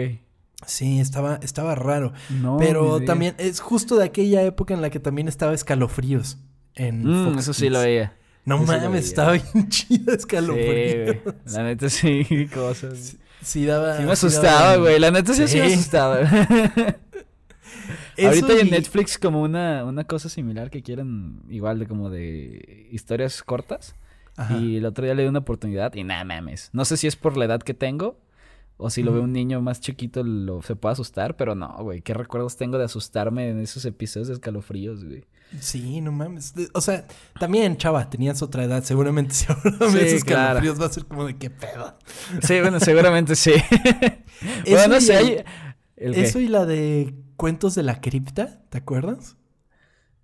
Sí, estaba, estaba raro. No, Pero también es justo de aquella época en la que también estaba Escalofríos. En Mm, Fox eso sí lo veía. No eso mames, estaba bien *laughs* chido Sí, Escalofríos. güey. La neta sí, *laughs* cosas. Sí, daba. Sí me sí asustaba, güey. La neta sí, sí me Sí. asustaba. *laughs* Ahorita hay en Netflix como una, una cosa similar que quieren igual de como de historias cortas. Ajá. Y el otro día le di una oportunidad y nada mames. No sé si es por la edad que tengo o si lo ve un niño más chiquito lo, se puede asustar, pero no, güey. ¿Qué recuerdos tengo de asustarme en esos episodios de escalofríos, güey? Sí, no mames. O sea, también, chava, tenías otra edad. Seguramente *laughs* si ahora Sí, ves claro. escalofríos va a ser como de qué pedo. Sí, bueno, seguramente sí. *laughs* *laughs* Eso bueno, no y sé. hay-. Eso y la de Cuentos de la Cripta, ¿te acuerdas?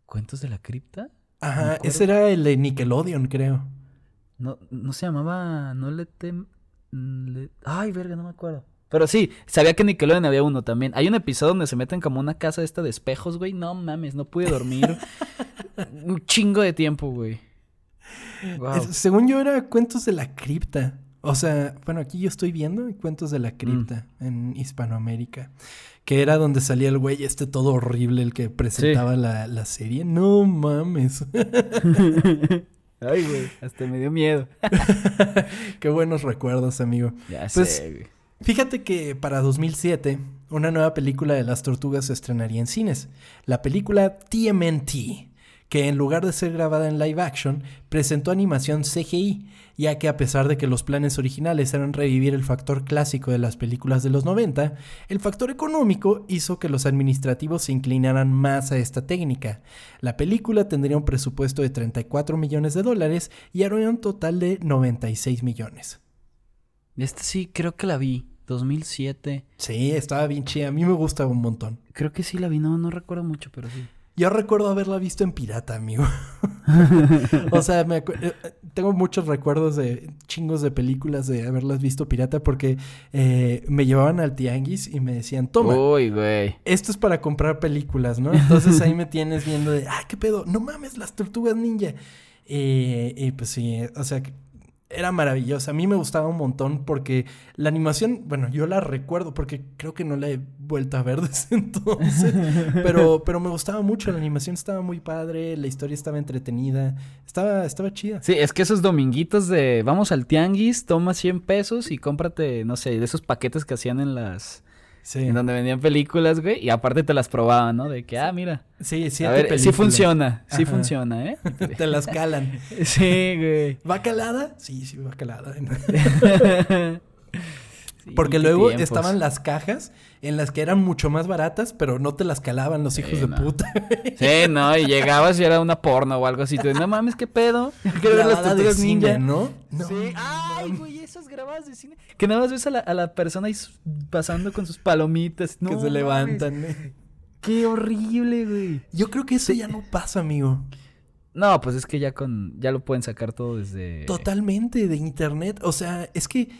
¿Cuentos de la cripta? Ajá, ese era el de Nickelodeon, creo. No, no se llamaba. No le tem. Le- Ay, verga, no me acuerdo. Pero sí, sabía que en Nickelodeon había uno también. Hay un episodio donde se meten como una casa esta de espejos, güey. No mames, no pude dormir. *laughs* un chingo de tiempo, güey. Wow. Según yo era Cuentos de la Cripta. O sea, bueno, aquí yo estoy viendo Cuentos de la Cripta en Hispanoamérica. Que era donde salía el güey este todo horrible, el que presentaba la, la serie. No mames. *laughs* *laughs* Ay, güey, hasta me dio miedo. *laughs* Qué buenos recuerdos, amigo. Ya Pues, sé, güey. Fíjate que para 2007 una nueva película de las tortugas se estrenaría en cines. La película TMNT, que en lugar de ser grabada en live action, presentó animación CGI, ya que a pesar de que los planes originales eran revivir el factor clásico de las películas de los 90, el factor económico hizo que los administrativos se inclinaran más a esta técnica. La película tendría un presupuesto de 34 millones de dólares y haría un total de 96 millones. Esta sí, creo que la vi. 2007. Sí, estaba bien chida. A mí me gustaba un montón. Creo que sí la vi, no, no recuerdo mucho, pero sí. Yo recuerdo haberla visto en pirata, amigo. *laughs* o sea, me eh, tengo muchos recuerdos de chingos de películas de haberlas visto pirata porque eh, me llevaban al tianguis y me decían, toma, Uy, güey. esto es para comprar películas, ¿no? Entonces ahí me tienes viendo de, ah, qué pedo, no mames, las tortugas ninja. Eh, y pues sí, o sea, era maravillosa. A mí me gustaba un montón porque la animación, bueno, yo la recuerdo porque creo que no la he vuelto a ver *laughs* desde entonces. pero, pero me gustaba mucho, la animación estaba muy padre, la historia estaba entretenida, estaba, estaba chida. Sí, es que esos dominguitos de vamos al tianguis, toma 100 pesos y cómprate, no sé, de esos paquetes que hacían en las... Sí, En donde vendían películas, güey, y aparte te las probaban, ¿no? De que, ah, mira. sí, a siete ver, sí funciona, sí Ajá. funciona, ¿eh? *laughs* Te las calan. sí, güey. ¿Va calada? Sí, sí, va calada. *laughs* Sí, Porque luego tiempos. estaban las cajas en las que eran mucho más baratas, pero no te las calaban los hijos de no. puta. Sí, no, y llegabas y era una porno o algo así. Tú, no mames, qué pedo. *laughs* Quiero ver las de cine, ninja. ¿no? No. Sí, ay, güey, esas grabadas de cine. Que nada más ves a la, a la persona ahí pasando con sus palomitas. No, que se levantan. eh. Qué horrible, güey. Yo creo que eso ya no pasa, amigo. No, pues es que ya con ya lo pueden sacar todo desde Totalmente de internet. O sea, es que.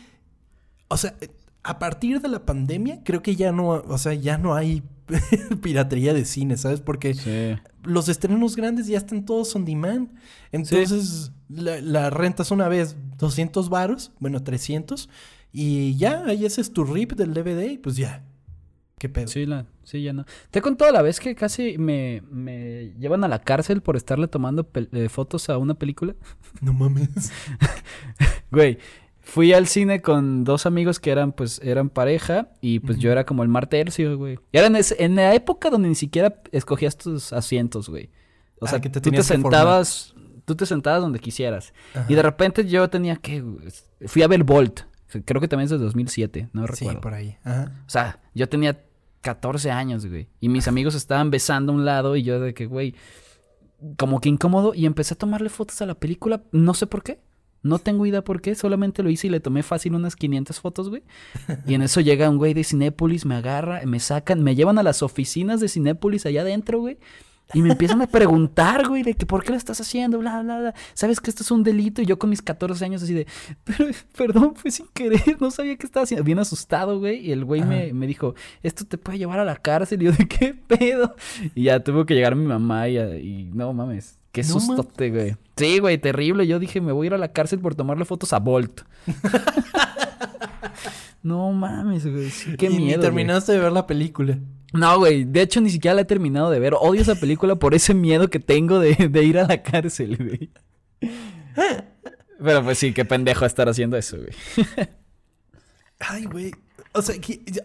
O sea, a partir de la pandemia, creo que ya no. O sea, ya no hay *laughs* piratería de cine, ¿sabes? Porque Sí. los estrenos grandes ya están todos on demand. Entonces, la, la rentas una vez 200 varos, bueno, 300, y ya, ahí haces tu rip del DVD y pues ya. ¿Qué pedo? Sí, la, sí, ya no. Te he contado la vez que casi me, me llevan a la cárcel por estarle tomando eh, fotos a una película. No mames. *laughs* Güey, fui al cine con dos amigos que eran, pues, eran pareja y pues yo era como el mar tercio, güey. Y era en, ese- en la época donde ni siquiera escogías tus asientos, güey. O Ah, sea, que te tú te formar. sentabas, tú te sentabas donde quisieras. Ajá. Y de repente yo tenía que, fui a ver Bolt. Creo que también es de 2007, no Sí, recuerdo. por ahí. Ajá. O sea, yo tenía 14 años, güey. Y mis *laughs* amigos estaban besando a un lado y yo de que, güey, como que incómodo. Y empecé a tomarle fotos a la película. No sé por qué. No tengo idea por qué. Solamente lo hice y le tomé fácil unas 500 fotos, güey. Y en eso llega un güey de Cinépolis, me agarra, me sacan, me llevan a las oficinas de Cinépolis allá adentro, güey. Y me empiezan a preguntar, güey, de que por qué lo estás haciendo, bla, bla, bla. ¿Sabes que esto es un delito? Y yo con mis 14 años así de, pero, perdón, fue sin querer, no sabía qué estaba haciendo. Bien asustado, güey. Y el güey me, me dijo, esto te puede llevar a la cárcel. Y yo, ¿de qué pedo? Y ya tuvo que llegar mi mamá y, y no mames. Qué No sustote, güey. Sí, güey, terrible. Yo dije, me voy a ir a la cárcel por tomarle fotos a Bolt. *laughs* no mames, güey. Sí, qué y miedo. ni güey. terminaste de ver la película. No, güey. De hecho, ni siquiera la he terminado de ver. Odio esa película por ese miedo que tengo de, de ir a la cárcel, güey. Pero pues sí, qué pendejo estar haciendo eso, güey. Ay, güey. O sea,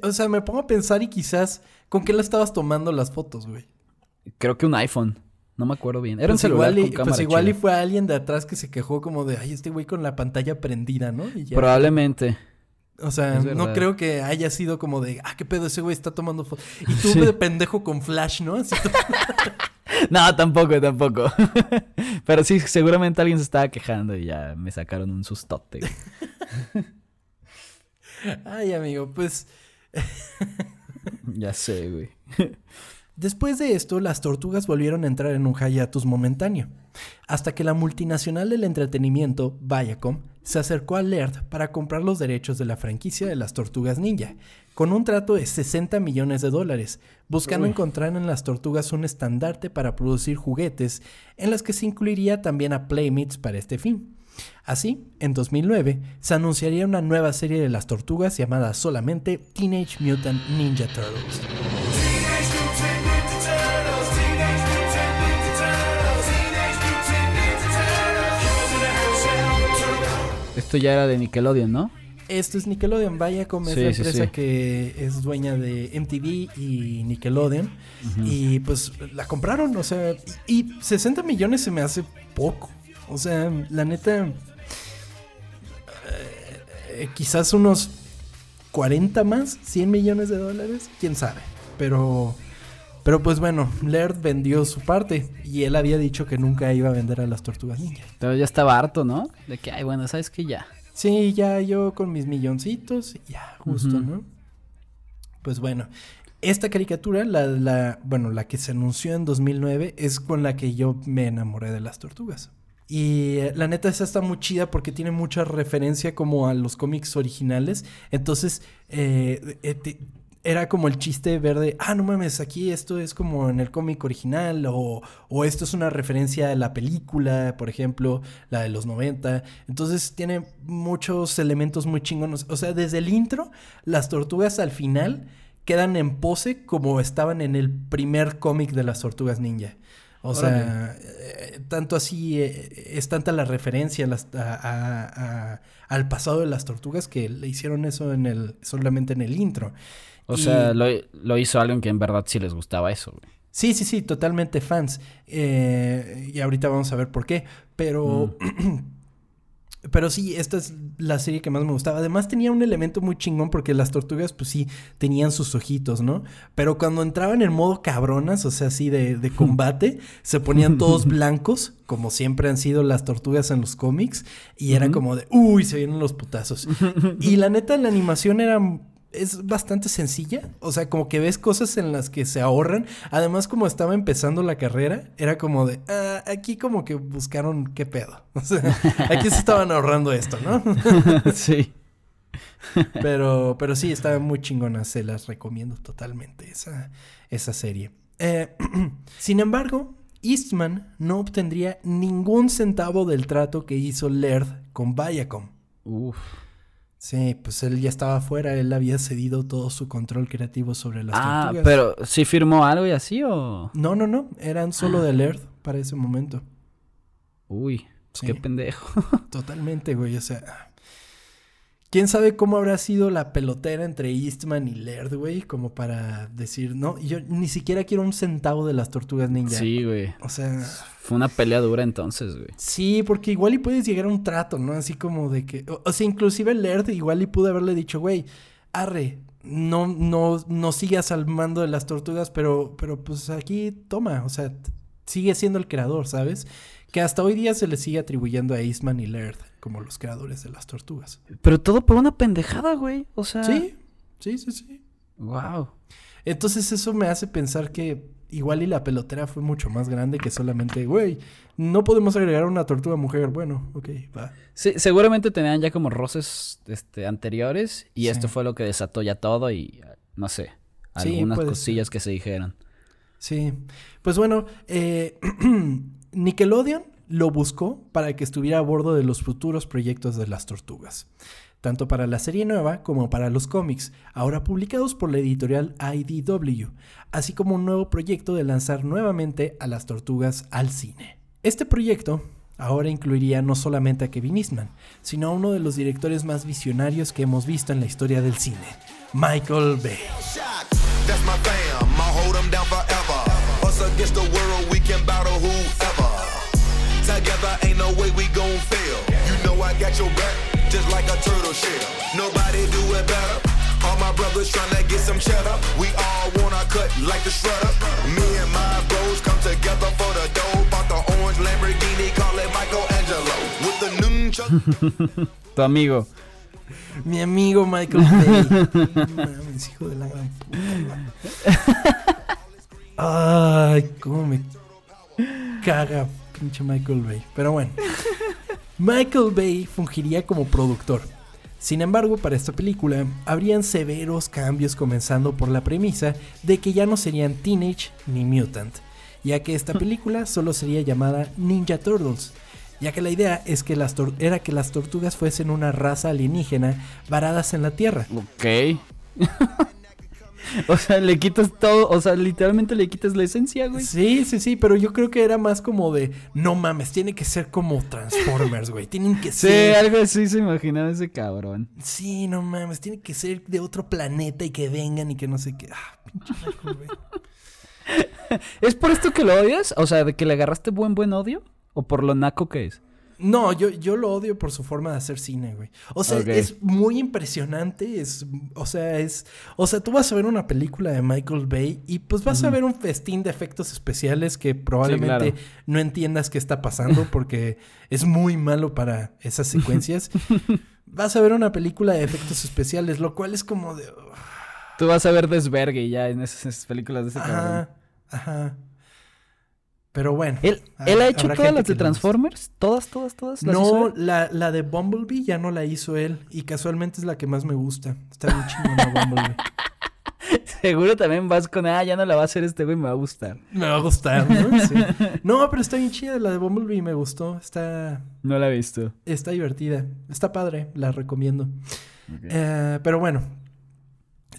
o sea, me pongo a pensar y quizás con qué le estabas tomando las fotos, güey. Creo que un iPhone. No me acuerdo bien. Era un Pues celular igual, y, con cámara pues igual y fue alguien de atrás que se quejó como de, ay, este güey con la pantalla prendida, ¿no? Y ya. Probablemente. O sea, no creo que haya sido como de, ah, qué pedo, ese güey está tomando fotos. Y tú *laughs* Sí. de pendejo con flash, ¿no? Así *laughs* No, tampoco, tampoco. *laughs* Pero sí, seguramente alguien se estaba quejando y ya me sacaron un sustote. güey. Ay, amigo, pues ya sé, güey. Después de esto, las tortugas volvieron a entrar en un hiatus momentáneo, hasta que la multinacional del entretenimiento, Viacom, se acercó a Laird para comprar los derechos de la franquicia de las tortugas ninja, con un trato de 60 millones de dólares, buscando encontrar en las tortugas un estandarte para producir juguetes, en las que se incluiría también a Playmates para este fin. Así, en 2009, se anunciaría una nueva serie de las tortugas llamada solamente Teenage Mutant Ninja Turtles. Esto ya era de Nickelodeon, ¿no? Esto es Nickelodeon, vaya como es Sí, la sí, empresa sí. que es dueña de MTV y Nickelodeon. Y pues la compraron, o sea, y 60 millones se me hace poco. O sea, la neta, eh, eh, quizás unos 40 más, 100 millones de dólares, quién sabe. Pero, pero pues bueno, Laird vendió su parte y él había dicho que nunca iba a vender a las tortugas ninja. Pero ya estaba harto, ¿no? De que, ay, bueno, ¿sabes qué? Ya. Sí, ya yo con mis milloncitos, ya, justo. ¿no? Pues bueno, esta caricatura, la, la, bueno, la que se anunció en 2009, es con la que yo me enamoré de las tortugas. Y eh, la neta esa está muy chida porque tiene mucha referencia como a los cómics originales. Entonces, eh, eh, te- era como el chiste verde, ah, no mames, aquí esto es como en el cómic original o, o esto es una referencia a la película, por ejemplo, la de los 90. Entonces tiene muchos elementos muy chingones. O sea, desde el intro, las tortugas al final quedan en pose como estaban en el primer cómic de las tortugas ninja. O sea, eh, tanto así eh, es tanta la referencia a las- a- a- a- al pasado de las tortugas que le hicieron eso en el solamente en el intro. O Y- sea, lo, lo hizo alguien que en verdad sí les gustaba eso, güey. Sí, sí, sí, totalmente fans. Eh, y ahorita vamos a ver por qué. Pero. *clears throat* Pero sí, esta es la serie que más me gustaba. Además tenía un elemento muy chingón porque las tortugas, pues sí, tenían sus ojitos, ¿no? Pero cuando entraban en modo cabronas, o sea, así de, de *laughs* combate, se ponían todos blancos, como siempre han sido las tortugas en los cómics. Y era como de, uy, se vienen los putazos. *laughs* y la neta, la animación era es bastante sencilla. O sea, como que ves cosas en las que se ahorran. Además, como estaba empezando la carrera, era como de, ah, aquí como que buscaron qué pedo. *laughs* O sea, aquí se estaban ahorrando esto, ¿no? *laughs* sí. *laughs* pero, pero sí, estaba muy chingona. Se las recomiendo totalmente esa, esa serie. Eh, *clears throat* sin embargo, Eastman no obtendría ningún centavo del trato que hizo Laird con Viacom. Uf. Sí, pues él ya estaba afuera, él había cedido todo su control creativo sobre las Ah, tortugas. pero ¿sí firmó algo y así o...? No, no, no, eran solo de Laird para ese momento. Uy, Sí. qué pendejo. *laughs* Totalmente, güey, o sea... ¿Quién sabe cómo habrá sido la pelotera entre Eastman y Laird, güey? Como para decir, no, yo ni siquiera quiero un centavo de las tortugas ninja. Sí, güey. O sea, Fue una pelea dura entonces, güey. sí, porque igual y puedes llegar a un trato, ¿no? Así como de que... O, o sea, inclusive Laird igual y pudo haberle dicho, güey, arre, no, no, no sigas al mando de las tortugas, pero, pero pues aquí toma, o sea, sigue siendo el creador, ¿sabes? Que hasta hoy día se le sigue atribuyendo a Eastman y Laird como los creadores de las tortugas. Pero todo por una pendejada, güey. O sea... Sí, sí, sí, sí. Wow. Entonces eso me hace pensar que igual y la pelotera fue mucho más grande que solamente, güey, no podemos agregar una tortuga mujer. Bueno, ok, va. Sí, seguramente tenían ya como roces este, anteriores y Sí. esto fue lo que desató ya todo y no sé, algunas cosillas que se dijeron. Sí, pues bueno, eh, *clears throat* Nickelodeon lo buscó para que estuviera a bordo de los futuros proyectos de las tortugas, tanto para la serie nueva como para los cómics, ahora publicados por la editorial IDW, así como un nuevo proyecto de lanzar nuevamente a las tortugas al cine. Este proyecto ahora incluiría no solamente a Kevin Eastman, sino a uno de los directores más visionarios que hemos visto en la historia del cine, Michael Bay. Gon' fail. You know I got your back, just like a turtle shell. Nobody do it better. All my brothers tryna get some cheddar. We all wanna cut like the shredder. Me and my bros come together for the dough. Bought the orange Lamborghini, call it Michelangelo. With the nunchuck. *laughs* Tu amigo. Mi amigo Michael Bay. *laughs* Mames, hijo de la gran puta. Ay, cómo me caga pinche Michael Bay. Pero bueno. Michael Bay fungiría como productor. Sin embargo, para esta película habrían severos cambios comenzando por la premisa de que ya no serían Teenage ni Mutant, ya que esta película solo sería llamada Ninja Turtles, ya que la idea es que las era que las tortugas fuesen una raza alienígena varadas en la Tierra. Ok. *laughs* *laughs* o sea, le quitas todo, o sea, literalmente le quitas la esencia, güey. Sí, sí, sí, pero yo creo que era más como de, no mames, tiene que ser como Transformers, güey, tienen que *laughs* ser... Sí, algo así se imaginaba ese cabrón. Sí, no mames, tiene que ser de otro planeta y que vengan y que no sé qué. Ah, pinche Bay. *laughs* ¿Es por esto que lo odias? O sea, de que le agarraste buen buen odio o por lo naco que es. No, yo, yo lo odio por su forma de hacer cine, güey. O sea, es muy impresionante. Es, o sea, es. O sea, tú vas a ver una película de Michael Bay y pues vas a ver un festín de efectos especiales que probablemente claro. no entiendas qué está pasando *laughs* porque es muy malo para esas secuencias. *laughs* vas a ver una película de efectos especiales, lo cual es como de. Tú vas a ver Desvergue ya en esas, esas películas de ese cabrón. Ajá, ajá. Pero bueno. ¿Él, ha- él ha hecho todas las de. Transformers? ¿Todas, todas, todas? ¿Las hizo No, la, la de Bumblebee ya no la hizo él. Y casualmente es la que más me gusta. Está bien chingona Bumblebee. *laughs* Seguro también vas con, ah, ya no la va a hacer este güey, me va a gustar. Me va a gustar, ¿no? Sí. No, pero está bien chida. La de Bumblebee me gustó. Está, No la he visto. está divertida. Está padre. La recomiendo. Eh, pero bueno.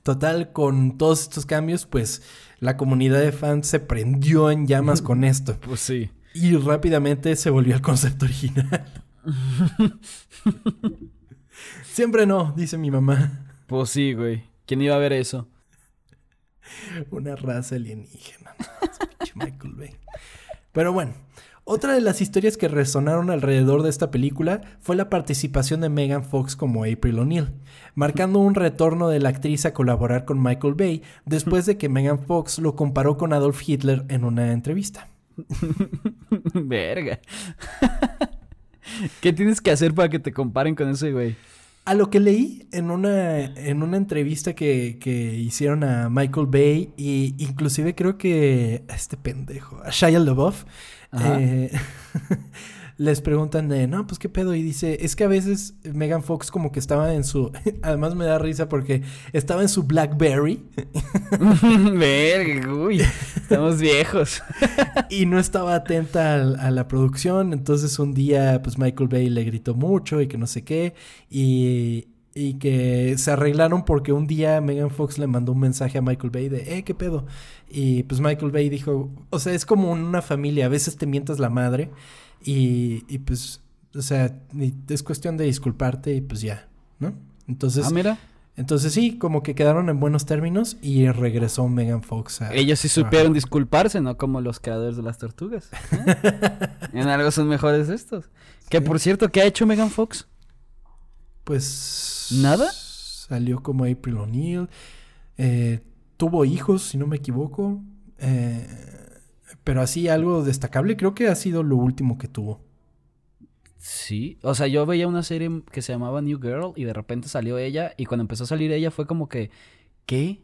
Total, con todos estos cambios, pues la comunidad de fans se prendió en llamas *laughs* con esto. Pues sí. Y rápidamente se volvió al concepto original. *laughs* Siempre no, dice mi mamá. Pues sí, güey. ¿Quién iba a ver eso? *laughs* Una raza alienígena. ¿no? Pinche Michael Bay. Pero bueno, otra de las historias que resonaron alrededor de esta película fue la participación de Megan Fox como April O'Neil, marcando un retorno de la actriz a colaborar con Michael Bay después de que Megan Fox lo comparó con Adolf Hitler en una entrevista. *laughs* Verga. ¿Qué tienes que hacer para que te comparen con ese güey? A lo que leí en una, en una entrevista que, que hicieron a Michael Bay y inclusive creo que a este pendejo, a Shia LaBeouf, eh, *laughs* les preguntan de, no, pues qué pedo, y dice, es que a veces Megan Fox como que estaba en su, *laughs* además me da risa porque estaba en su Blackberry *laughs* Verga, uy. Estamos viejos. *laughs* y no estaba atenta a, la producción. Entonces un día, pues Michael Bay le gritó mucho y que no sé qué. Y, y que se arreglaron porque un día Megan Fox le mandó un mensaje a Michael Bay de, eh, ¿qué pedo? Y pues Michael Bay dijo, o sea, es como una familia, a veces te mientas la madre y, y pues, o sea, es cuestión de disculparte y pues ya, ¿no? Entonces, ah, mira. entonces sí, como que quedaron en buenos términos y regresó Megan Fox a... Ellos sí supieron disculparse, ¿no? Como los creadores de las tortugas. ¿eh? *laughs* en algo son mejores estos. Que por cierto, ¿qué ha hecho Megan Fox? Pues. ¿Nada? Salió como April O'Neil. eh, tuvo hijos, si no me equivoco. eh, pero así algo destacable, creo que ha sido lo último que tuvo. Sí, o sea, yo veía una serie que se llamaba New Girl y de repente salió ella y cuando empezó a salir ella fue como que, ¿qué?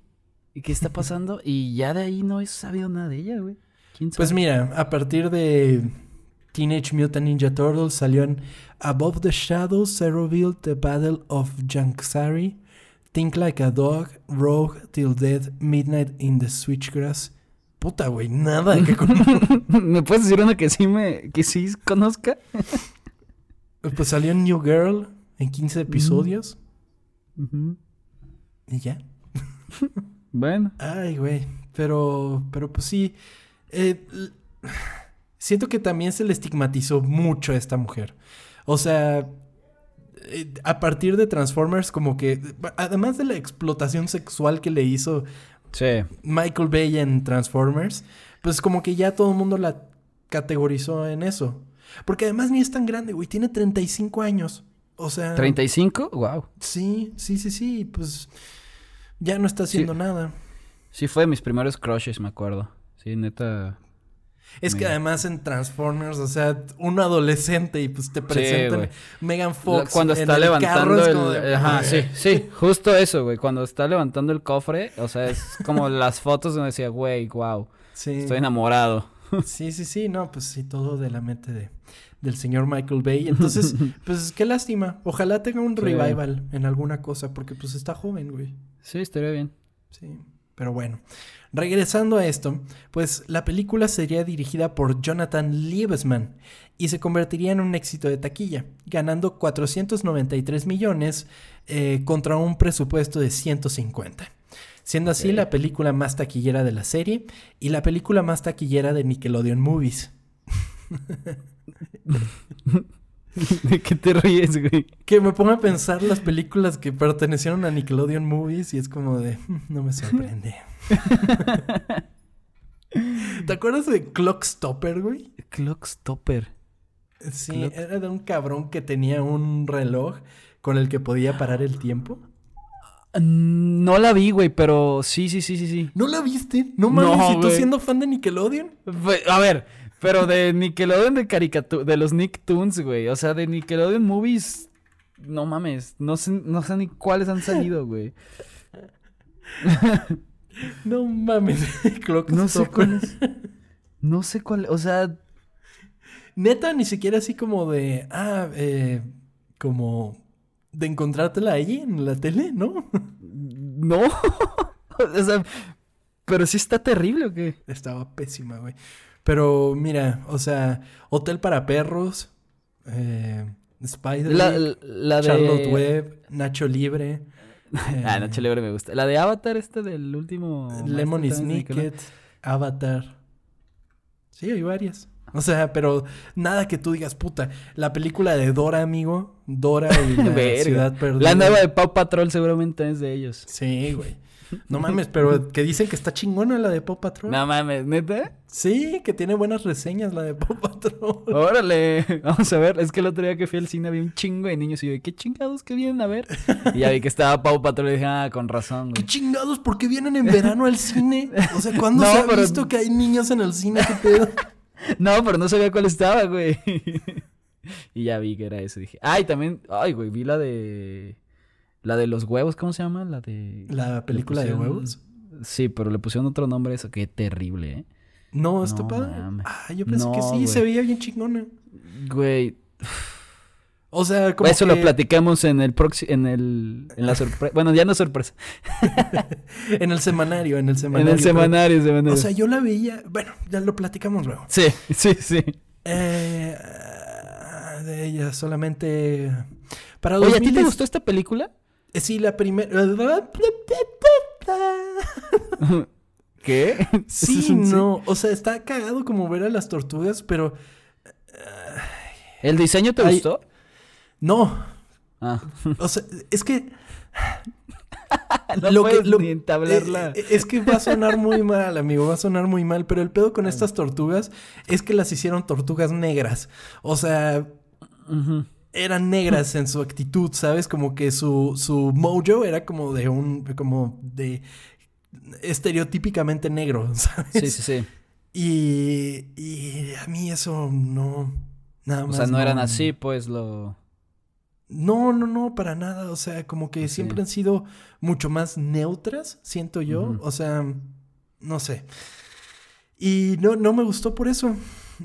¿Y qué está pasando? *laughs* y ya de ahí no he sabido nada de ella, güey. ¿Quién sabe? Pues mira, a partir de Teenage Mutant Ninja Turtles salió en Above the Shadows, Zeroville, The Battle of Janksari, Think Like a Dog, Rogue, Till Death, Midnight in the Switchgrass. Puta, güey, nada que *laughs* ¿Me puedes decir una que sí me, que sí conozca? Pues salió New Girl en 15 episodios. Ujú. Y ya. Bueno. Ay, güey. Pero, pero pues sí. eh, siento que también se le estigmatizó mucho a esta mujer. O sea, eh, a partir de Transformers, como que, además de la explotación sexual que le hizo Sí. Michael Bay en Transformers, pues como que ya todo el mundo la categorizó en eso. Porque además ni es tan grande, güey. Tiene 35 años. O sea... ¿35? Wow. Sí, sí, sí, sí. Pues ya no está haciendo nada. Sí fue de mis primeros crushes, me acuerdo. Sí, neta. Es que además en Transformers, o sea, un adolescente y pues te presentan. Megan Fox. Cuando en está el levantando carro, es el... como de, Ajá, sí, sí, justo eso, güey. Cuando está levantando el cofre, o sea, es como *laughs* las fotos donde decía, güey, wow, Sí. estoy enamorado. *laughs* Sí, sí, sí, no, pues sí, todo de la mente de, del señor Michael Bay. Entonces, *laughs* pues qué lástima. Ojalá tenga un Sí. revival en alguna cosa, porque pues está joven, güey. Sí, estaría bien. Sí, pero bueno. Regresando a esto, pues la película sería dirigida por Jonathan Liebesman y se convertiría en un éxito de taquilla, ganando 493 millones eh, contra un presupuesto de 150. Siendo así la película más taquillera de la serie y la película más taquillera de Nickelodeon Movies. *laughs* *laughs* ¿De qué te ríes, güey? Que me pongo a pensar las películas que pertenecieron a Nickelodeon Movies y es como de, "Mm, no me sorprende. *laughs* ¿Te acuerdas de Clock Stopper, güey? Clock Stopper. Sí, Clock- era de un cabrón que tenía un reloj con el que podía parar el tiempo. No la vi, güey, pero sí, sí, sí, sí, sí. ¿No la viste? No No, mames, ¿y tú güey. siendo fan de Nickelodeon? A ver, pero de Nickelodeon de caricatura, de los Nicktoons, güey. O sea, de Nickelodeon Movies, no mames, no sé, no sé ni cuáles han salido, güey. *laughs* No mames, *laughs* No sé Stopper. cuál es. *laughs* No sé cuál, o sea, Neta, ni siquiera así como de, ah, eh, como de encontrártela ahí en la tele, ¿no? no. o sea, pero sí está terrible o qué? Estaba pésima, güey. Pero mira, o sea, Hotel para Perros, eh, Spider, La, la de Charlotte Webb, Nacho Libre, eh, *laughs* Ah, Nacho Libre me gusta. La de Avatar este del último Lemon. Snicket, Avatar. Sí, hay varias. O sea, pero nada que tú digas, puta, la película de Dora, amigo, Dora y la *laughs* ciudad perdida. La nueva de Pau Patrol seguramente es de ellos. Sí, güey. No mames, pero que dicen que está chingona la de Paw Patrol. No mames, ¿neta? Sí, que tiene buenas reseñas la de Paw Patrol. Órale, *laughs* vamos a ver. Es que el otro día que fui al cine había un chingo de niños y yo, ¿qué chingados que vienen a ver? Y ya vi que estaba Pau Patrol y dije, ah, con razón, ¿Qué güey. chingados? ¿Por qué vienen en verano al cine? O sea, ¿cuándo *laughs* No, se ha pero- visto que hay niños en el cine? ¿Qué pedo? *laughs* No, pero no sabía cuál estaba, güey. y ya vi que era eso. Dije, ay, también, ay, güey, vi la de. La de los huevos, ¿cómo se llama? La de. ¿La película de huevos? Sí, pero le pusieron otro nombre eso. Qué terrible, ¿eh? No, está No padre. mames. Ah, yo pensé que sí, güey. se veía bien chingona. Güey, O sea, como eso que lo platicamos en el próximo, en el, en la sorpresa, bueno, ya no es sorpresa, *laughs* en el semanario, en el en semanario. el pero- semanario, semanario. O sea, yo la veía, bueno, ya lo platicamos luego. sí, sí, sí. Eh, de ella solamente para Oye, ¿a ti 2000 te gustó esta película? Eh, Sí, la primera. *laughs* ¿Qué? Sí, no. O sea, está cagado como ver a las tortugas, pero ¿El diseño te Ay. gustó? no. Ah. O sea, es que. *laughs* No lo que- lo- ni entablarla. eh, eh, es que va a sonar muy mal, amigo. Va a sonar muy mal. Pero el pedo con estas tortugas es que las hicieron tortugas negras. O sea, Ujú. Eran negras en su actitud, ¿sabes? Como que su, su mojo era como de un. como de. estereotípicamente negro, *laughs* ¿sabes? Sí, sí, sí. Y, y a mí eso no. Nada O más. sea, no eran así, pues lo... No, no, no, para nada. O sea, como que Sí. siempre han sido mucho más neutras, siento yo. O sea, no sé. Y no, no me gustó por eso.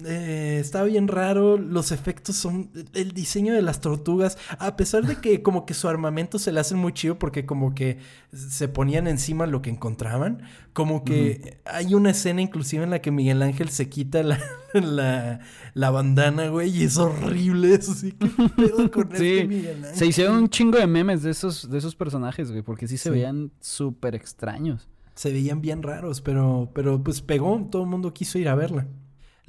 Eh, está bien raro. Los efectos son. El diseño de las tortugas. A pesar de que, como que su armamento se le hace muy chido porque, como que se ponían encima lo que encontraban. Como que hay una escena, inclusive, en la que Miguel Ángel se quita la, *laughs* la, la bandana, güey. Y es horrible. *laughs* Eso sí, ¿qué pedo con *laughs* este Sí, Miguel Ángel? se hicieron un chingo de memes de esos, de esos personajes, güey, porque sí se Sí. veían súper extraños. se veían bien raros, pero, pero pues pegó, todo el mundo quiso ir a verla.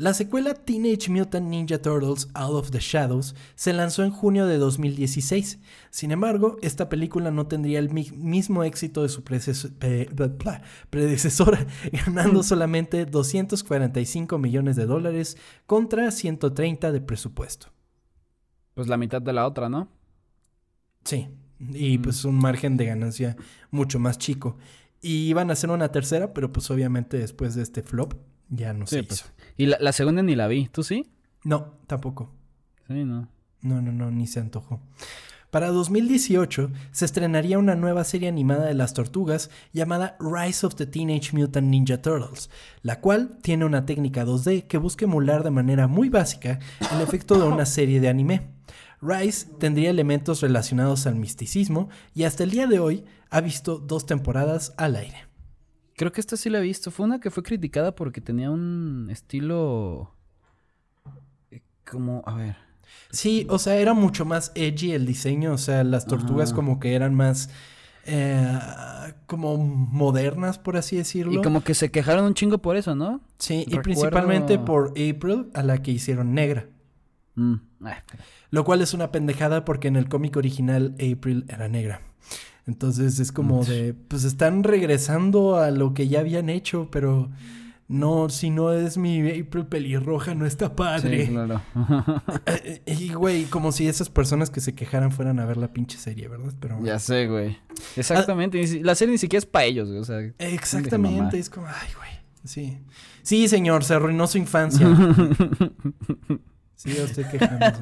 La secuela Teenage Mutant Ninja Turtles Out of the Shadows se lanzó en junio de 2016. Sin embargo, esta película no tendría el mi- mismo éxito de su predecesora, *laughs* ganando solamente 245 millones de dólares contra 130 de presupuesto. Pues la mitad de la otra, ¿no? Sí, y Mm. pues un margen de ganancia mucho más chico. Y iban a hacer una tercera, pero pues obviamente después de este flop ya no Sí, se pues. hizo. Y la, la segunda ni la vi. ¿Tú sí? No, tampoco. Sí, no. No, no, no, ni se antojó. Para 2018 se estrenaría una nueva serie animada de las tortugas llamada Rise of the Teenage Mutant Ninja Turtles, la cual tiene una técnica 2D que busca emular de manera muy básica el efecto de una serie de anime. Rise tendría elementos relacionados al misticismo y hasta el día de hoy ha visto dos temporadas al aire. Creo que esta sí la he visto. Fue una que fue criticada porque tenía un estilo. eh, Como, a ver. Sí, o sea, era mucho más edgy el diseño, o sea, las tortugas Ah. como que eran más eh, como modernas, por así decirlo. Y como que se quejaron un chingo por eso, ¿no? Sí, y principalmente por April, a la que hicieron negra. Mm. Ay, Lo cual es una pendejada porque en el cómic original April era negra. Entonces es como de, pues están regresando a lo que ya habían hecho, pero no, si no es mi April pelirroja, no está padre. Sí, claro. *laughs* *laughs* Y güey, como si esas personas que se quejaran fueran a ver la pinche serie, ¿verdad? Pero ya sé, güey. Exactamente. ni si- La serie ni siquiera es para ellos, güey. O sea, exactamente, es como, ay, güey. Sí. Sí, señor, se arruinó su infancia. *laughs* sí, yo estoy quejándose.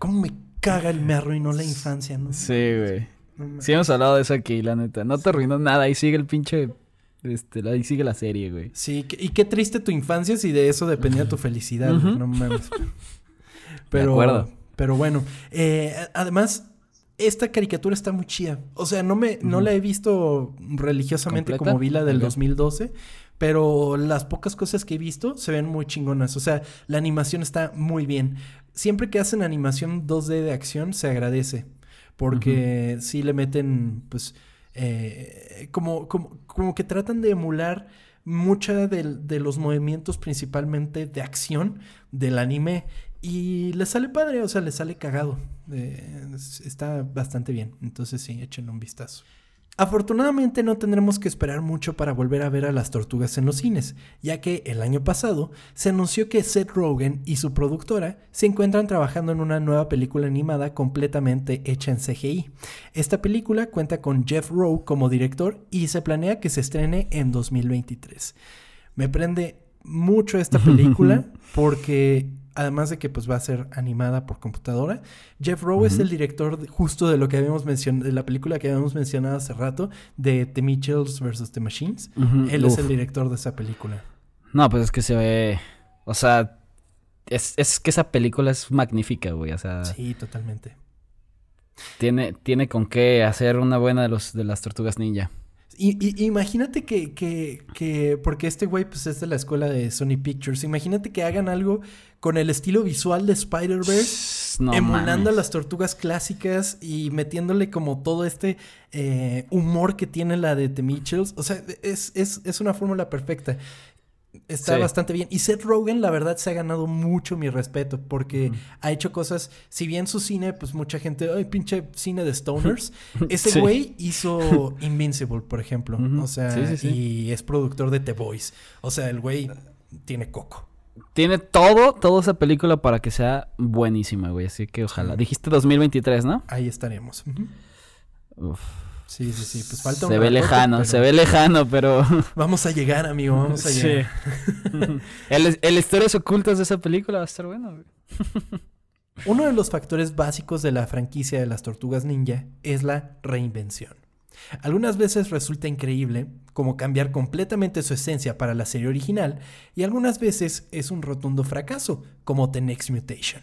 ¿Cómo me caga el me arruinó la infancia, no? Sí, güey. No Sí hemos hablado de eso aquí, la neta. No te arruinó nada. Ahí sigue el pinche... Este, ahí sigue la serie, güey. Sí, y qué triste tu infancia si de eso dependía tu felicidad, no mames. *laughs* Pero, acuerdo. pero bueno, eh, además, esta caricatura está muy chida. O sea, no me, no la he visto religiosamente ¿Completa? como vi la del Ok. 2012, pero las pocas cosas que he visto se ven muy chingonas. O sea, la animación está muy bien. Siempre que hacen animación 2D de acción, se agradece. Porque sí le meten, pues, eh, como, como, como que tratan de emular mucha del- de, los movimientos principalmente de acción del anime y le sale padre, o sea, le sale cagado. Eh, es- está bastante bien, entonces sí, échenle un vistazo. Afortunadamente no tendremos que esperar mucho para volver a ver a las tortugas en los cines, ya que el año pasado se anunció que Seth Rogen y su productora se encuentran trabajando en una nueva película animada completamente hecha en CGI. Esta película cuenta con Jeff Rowe como director y se planea que se estrene en 2023. Me prende mucho esta *laughs* película porque además de que pues va a ser animada por computadora, Jeff Rowe es el director de- justo de lo que habíamos mencionado, de la película que habíamos mencionado hace rato, de The Mitchells vs. The Machines. Él es el director de esa película. No, pues es que se ve... O sea... Es, es que esa película es magnífica, güey. O sea, Sí, totalmente. tiene, tiene con qué hacer una buena de, los, de las tortugas ninja. Y, y- imagínate que, que, que, porque este güey pues es de la escuela de Sony Pictures, imagínate que hagan algo con el estilo visual de Spider-Verse, No emulando mames. a las tortugas clásicas y metiéndole como todo este eh, humor que tiene la de The Mitchells. O sea, es, es, es una fórmula perfecta. Está Sí. bastante bien. Y Seth Rogen, la verdad, se ha ganado mucho mi respeto porque ha hecho cosas. Si bien su cine, pues mucha gente, ay, pinche cine de stoners. *laughs* Ese Sí. güey hizo *laughs* Invincible, por ejemplo. O sea, Sí, y es productor de The Voice. O sea, el güey tiene coco. Tiene todo, toda esa película para que sea buenísima, güey. Así que ojalá. Dijiste 2023, ¿no? Ahí estaremos. Ujú. Uf. Sí, sí, sí. Pues falta un Se ve lejano, pero se ve lejano, pero... *laughs* Vamos a llegar, amigo. Vamos a Sí. llegar. *laughs* el, el historias ocultas de esa película va a estar bueno, güey. *laughs* Uno de los factores básicos de la franquicia de las tortugas ninja es la reinvención. Algunas veces resulta increíble, como cambiar completamente su esencia para la serie original, y algunas veces es un rotundo fracaso, como The Next Mutation.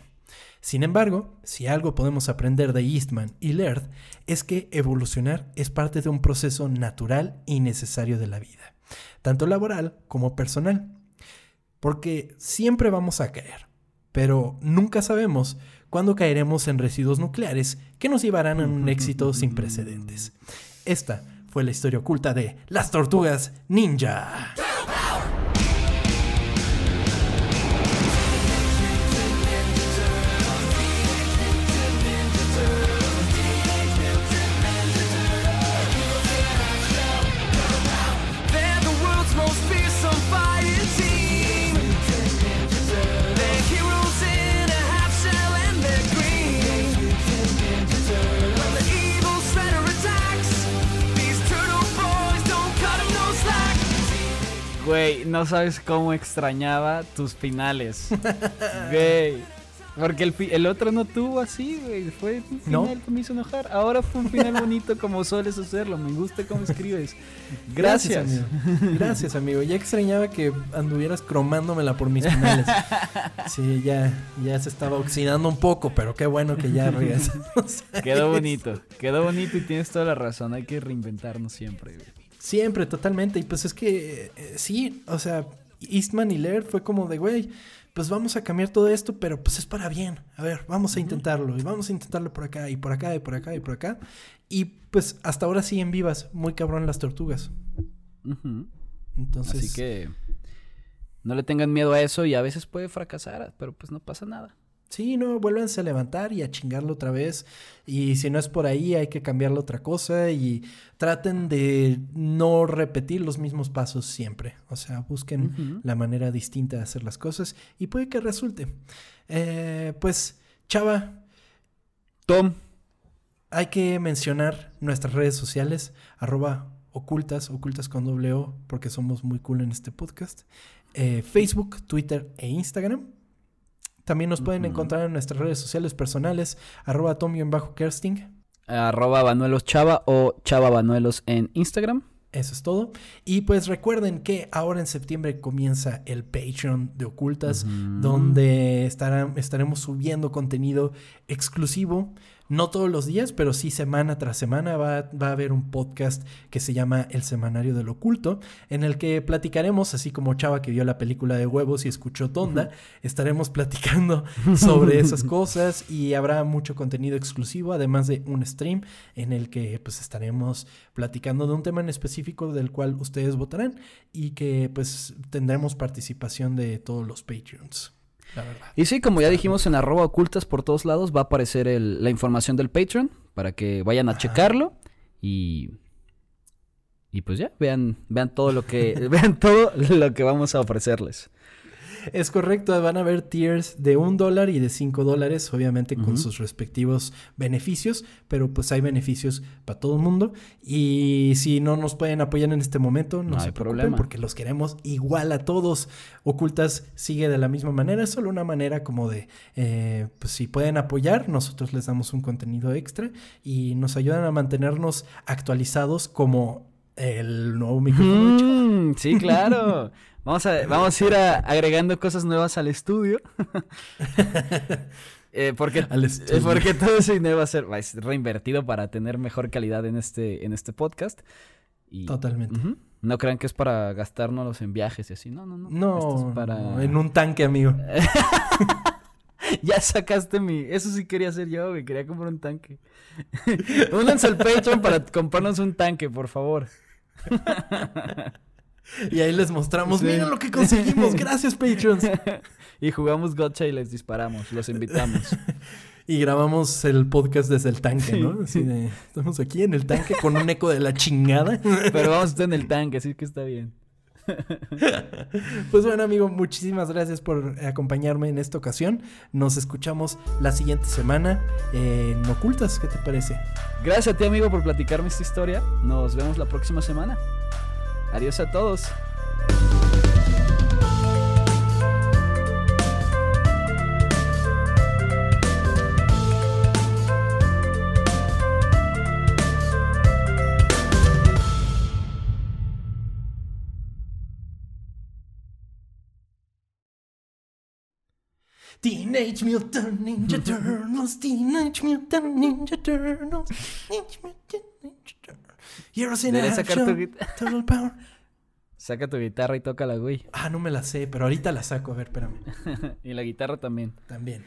Sin embargo, si algo podemos aprender de Eastman y Laird, es que evolucionar es parte de un proceso natural y necesario de la vida, tanto laboral como personal. Porque siempre vamos a caer, pero nunca sabemos cuándo caeremos en residuos nucleares que nos llevarán a un éxito sin precedentes. Esta fue la historia oculta de las tortugas ninja. Güey, no sabes cómo extrañaba tus finales. *laughs* Güey. Porque el, el otro no tuvo así, güey. Fue un ¿No? final que me hizo enojar. Ahora fue un final bonito como sueles hacerlo. Me gusta cómo escribes. Gracias. amigo. Gracias, amigo. Ya extrañaba que anduvieras cromándomela por mis finales. Sí, ya, ya se estaba oxidando un poco, pero qué bueno que ya regresamos. Quedó bonito. Quedó bonito y tienes toda la razón. Hay que reinventarnos siempre, güey. Siempre, totalmente. Y pues es que eh, sí, o sea, Eastman y Laird fue como de, güey, pues vamos a cambiar todo esto, pero pues es para bien. A ver, vamos a intentarlo. Y vamos a intentarlo por acá, y por acá, y por acá, y por acá. Y pues hasta ahora siguen vivas. Muy cabrón las tortugas. Entonces, Así que no le tengan miedo a eso y a veces puede fracasar, pero pues no pasa nada. Sí, no, vuélvanse a levantar y a chingarlo otra vez. Y si no es por ahí, hay que cambiarlo a otra cosa. Y traten de no repetir los mismos pasos siempre. O sea, busquen la manera distinta de hacer las cosas. Y puede que resulte. Eh, pues, Chava, Tom, hay que mencionar nuestras redes sociales, arroba ocultas, ocultas con doble O, porque somos muy cool en este podcast. Eh, Facebook, Twitter e Instagram. También nos pueden encontrar en nuestras redes sociales personales, arroba tom-kersting. arroba Banuelos Chava o Chava Banuelos en Instagram. Eso es todo. Y pues recuerden que ahora en septiembre comienza el Patreon de Ocultas, donde estará- estaremos subiendo contenido exclusivo. No todos los días, pero sí semana tras semana va, va a haber un podcast que se llama El Semanario del Oculto, en el que platicaremos, así como Chava que vio la película de huevos y escuchó Tonda, estaremos platicando sobre *laughs* esas cosas y habrá mucho contenido exclusivo, además de un stream en el que pues estaremos platicando de un tema en específico del cual ustedes votarán y que pues tendremos participación de todos los Patreons. La verdad. Y sí, como ya dijimos en arroba ocultas por todos lados, va a aparecer el- la información del Patreon para que vayan a checarlo y y pues ya vean vean todo lo que *laughs* vean todo lo que vamos a ofrecerles. Es correcto, van a haber tiers de un dólar y de cinco dólares, obviamente con sus respectivos beneficios, pero pues hay beneficios para todo el mundo. Y si no nos pueden apoyar en este momento, no, No se hay preocupen problema. porque los queremos igual a todos. Ocultas sigue de la misma manera, es solo una manera como de, eh, pues si pueden apoyar, nosotros les damos un contenido extra y nos ayudan a mantenernos actualizados como el nuevo micrófono de. Mm, sí, claro. Vamos a, vamos a ir a- agregando cosas nuevas al estudio. *laughs* Eh, porque, Al eh, estudio. porque todo ese dinero va a ser, reinvertido para tener mejor calidad en este, en este podcast. Y, Totalmente. No crean que es para gastárnoslos en viajes y así. No, no, no. No, Esto es para... no, en un tanque, amigo. *laughs* Ya sacaste mi... Eso sí quería hacer yo, güey. Quería comprar un tanque. *laughs* Únanse al Patreon para comprarnos un tanque, por favor. Y ahí les mostramos, Sí. miren lo que conseguimos, *laughs* gracias Patreons. Y jugamos Gotcha y les disparamos. Los invitamos. *laughs* Y grabamos el podcast desde el tanque, ¿no? Así de, estamos aquí en el tanque con un eco de la chingada. Pero vamos a estar en el tanque, así que está bien. *laughs* Pues bueno, amigo, muchísimas gracias por acompañarme en esta ocasión. Nos escuchamos la siguiente semana en Ocultas, ¿qué te parece? Gracias a ti, amigo, por platicarme esta historia. Nos vemos la próxima semana. Adiós a todos. Teenage Mutant Ninja Turtles, Teenage Mutant Ninja Turtles, Teenage Mutant Ninja Turtles. Heroes in sacar tu power. Saca tu guitarra y tócala, güey. Ah, no me la sé, pero ahorita la saco, a ver, espérame. *laughs* y la guitarra también. También.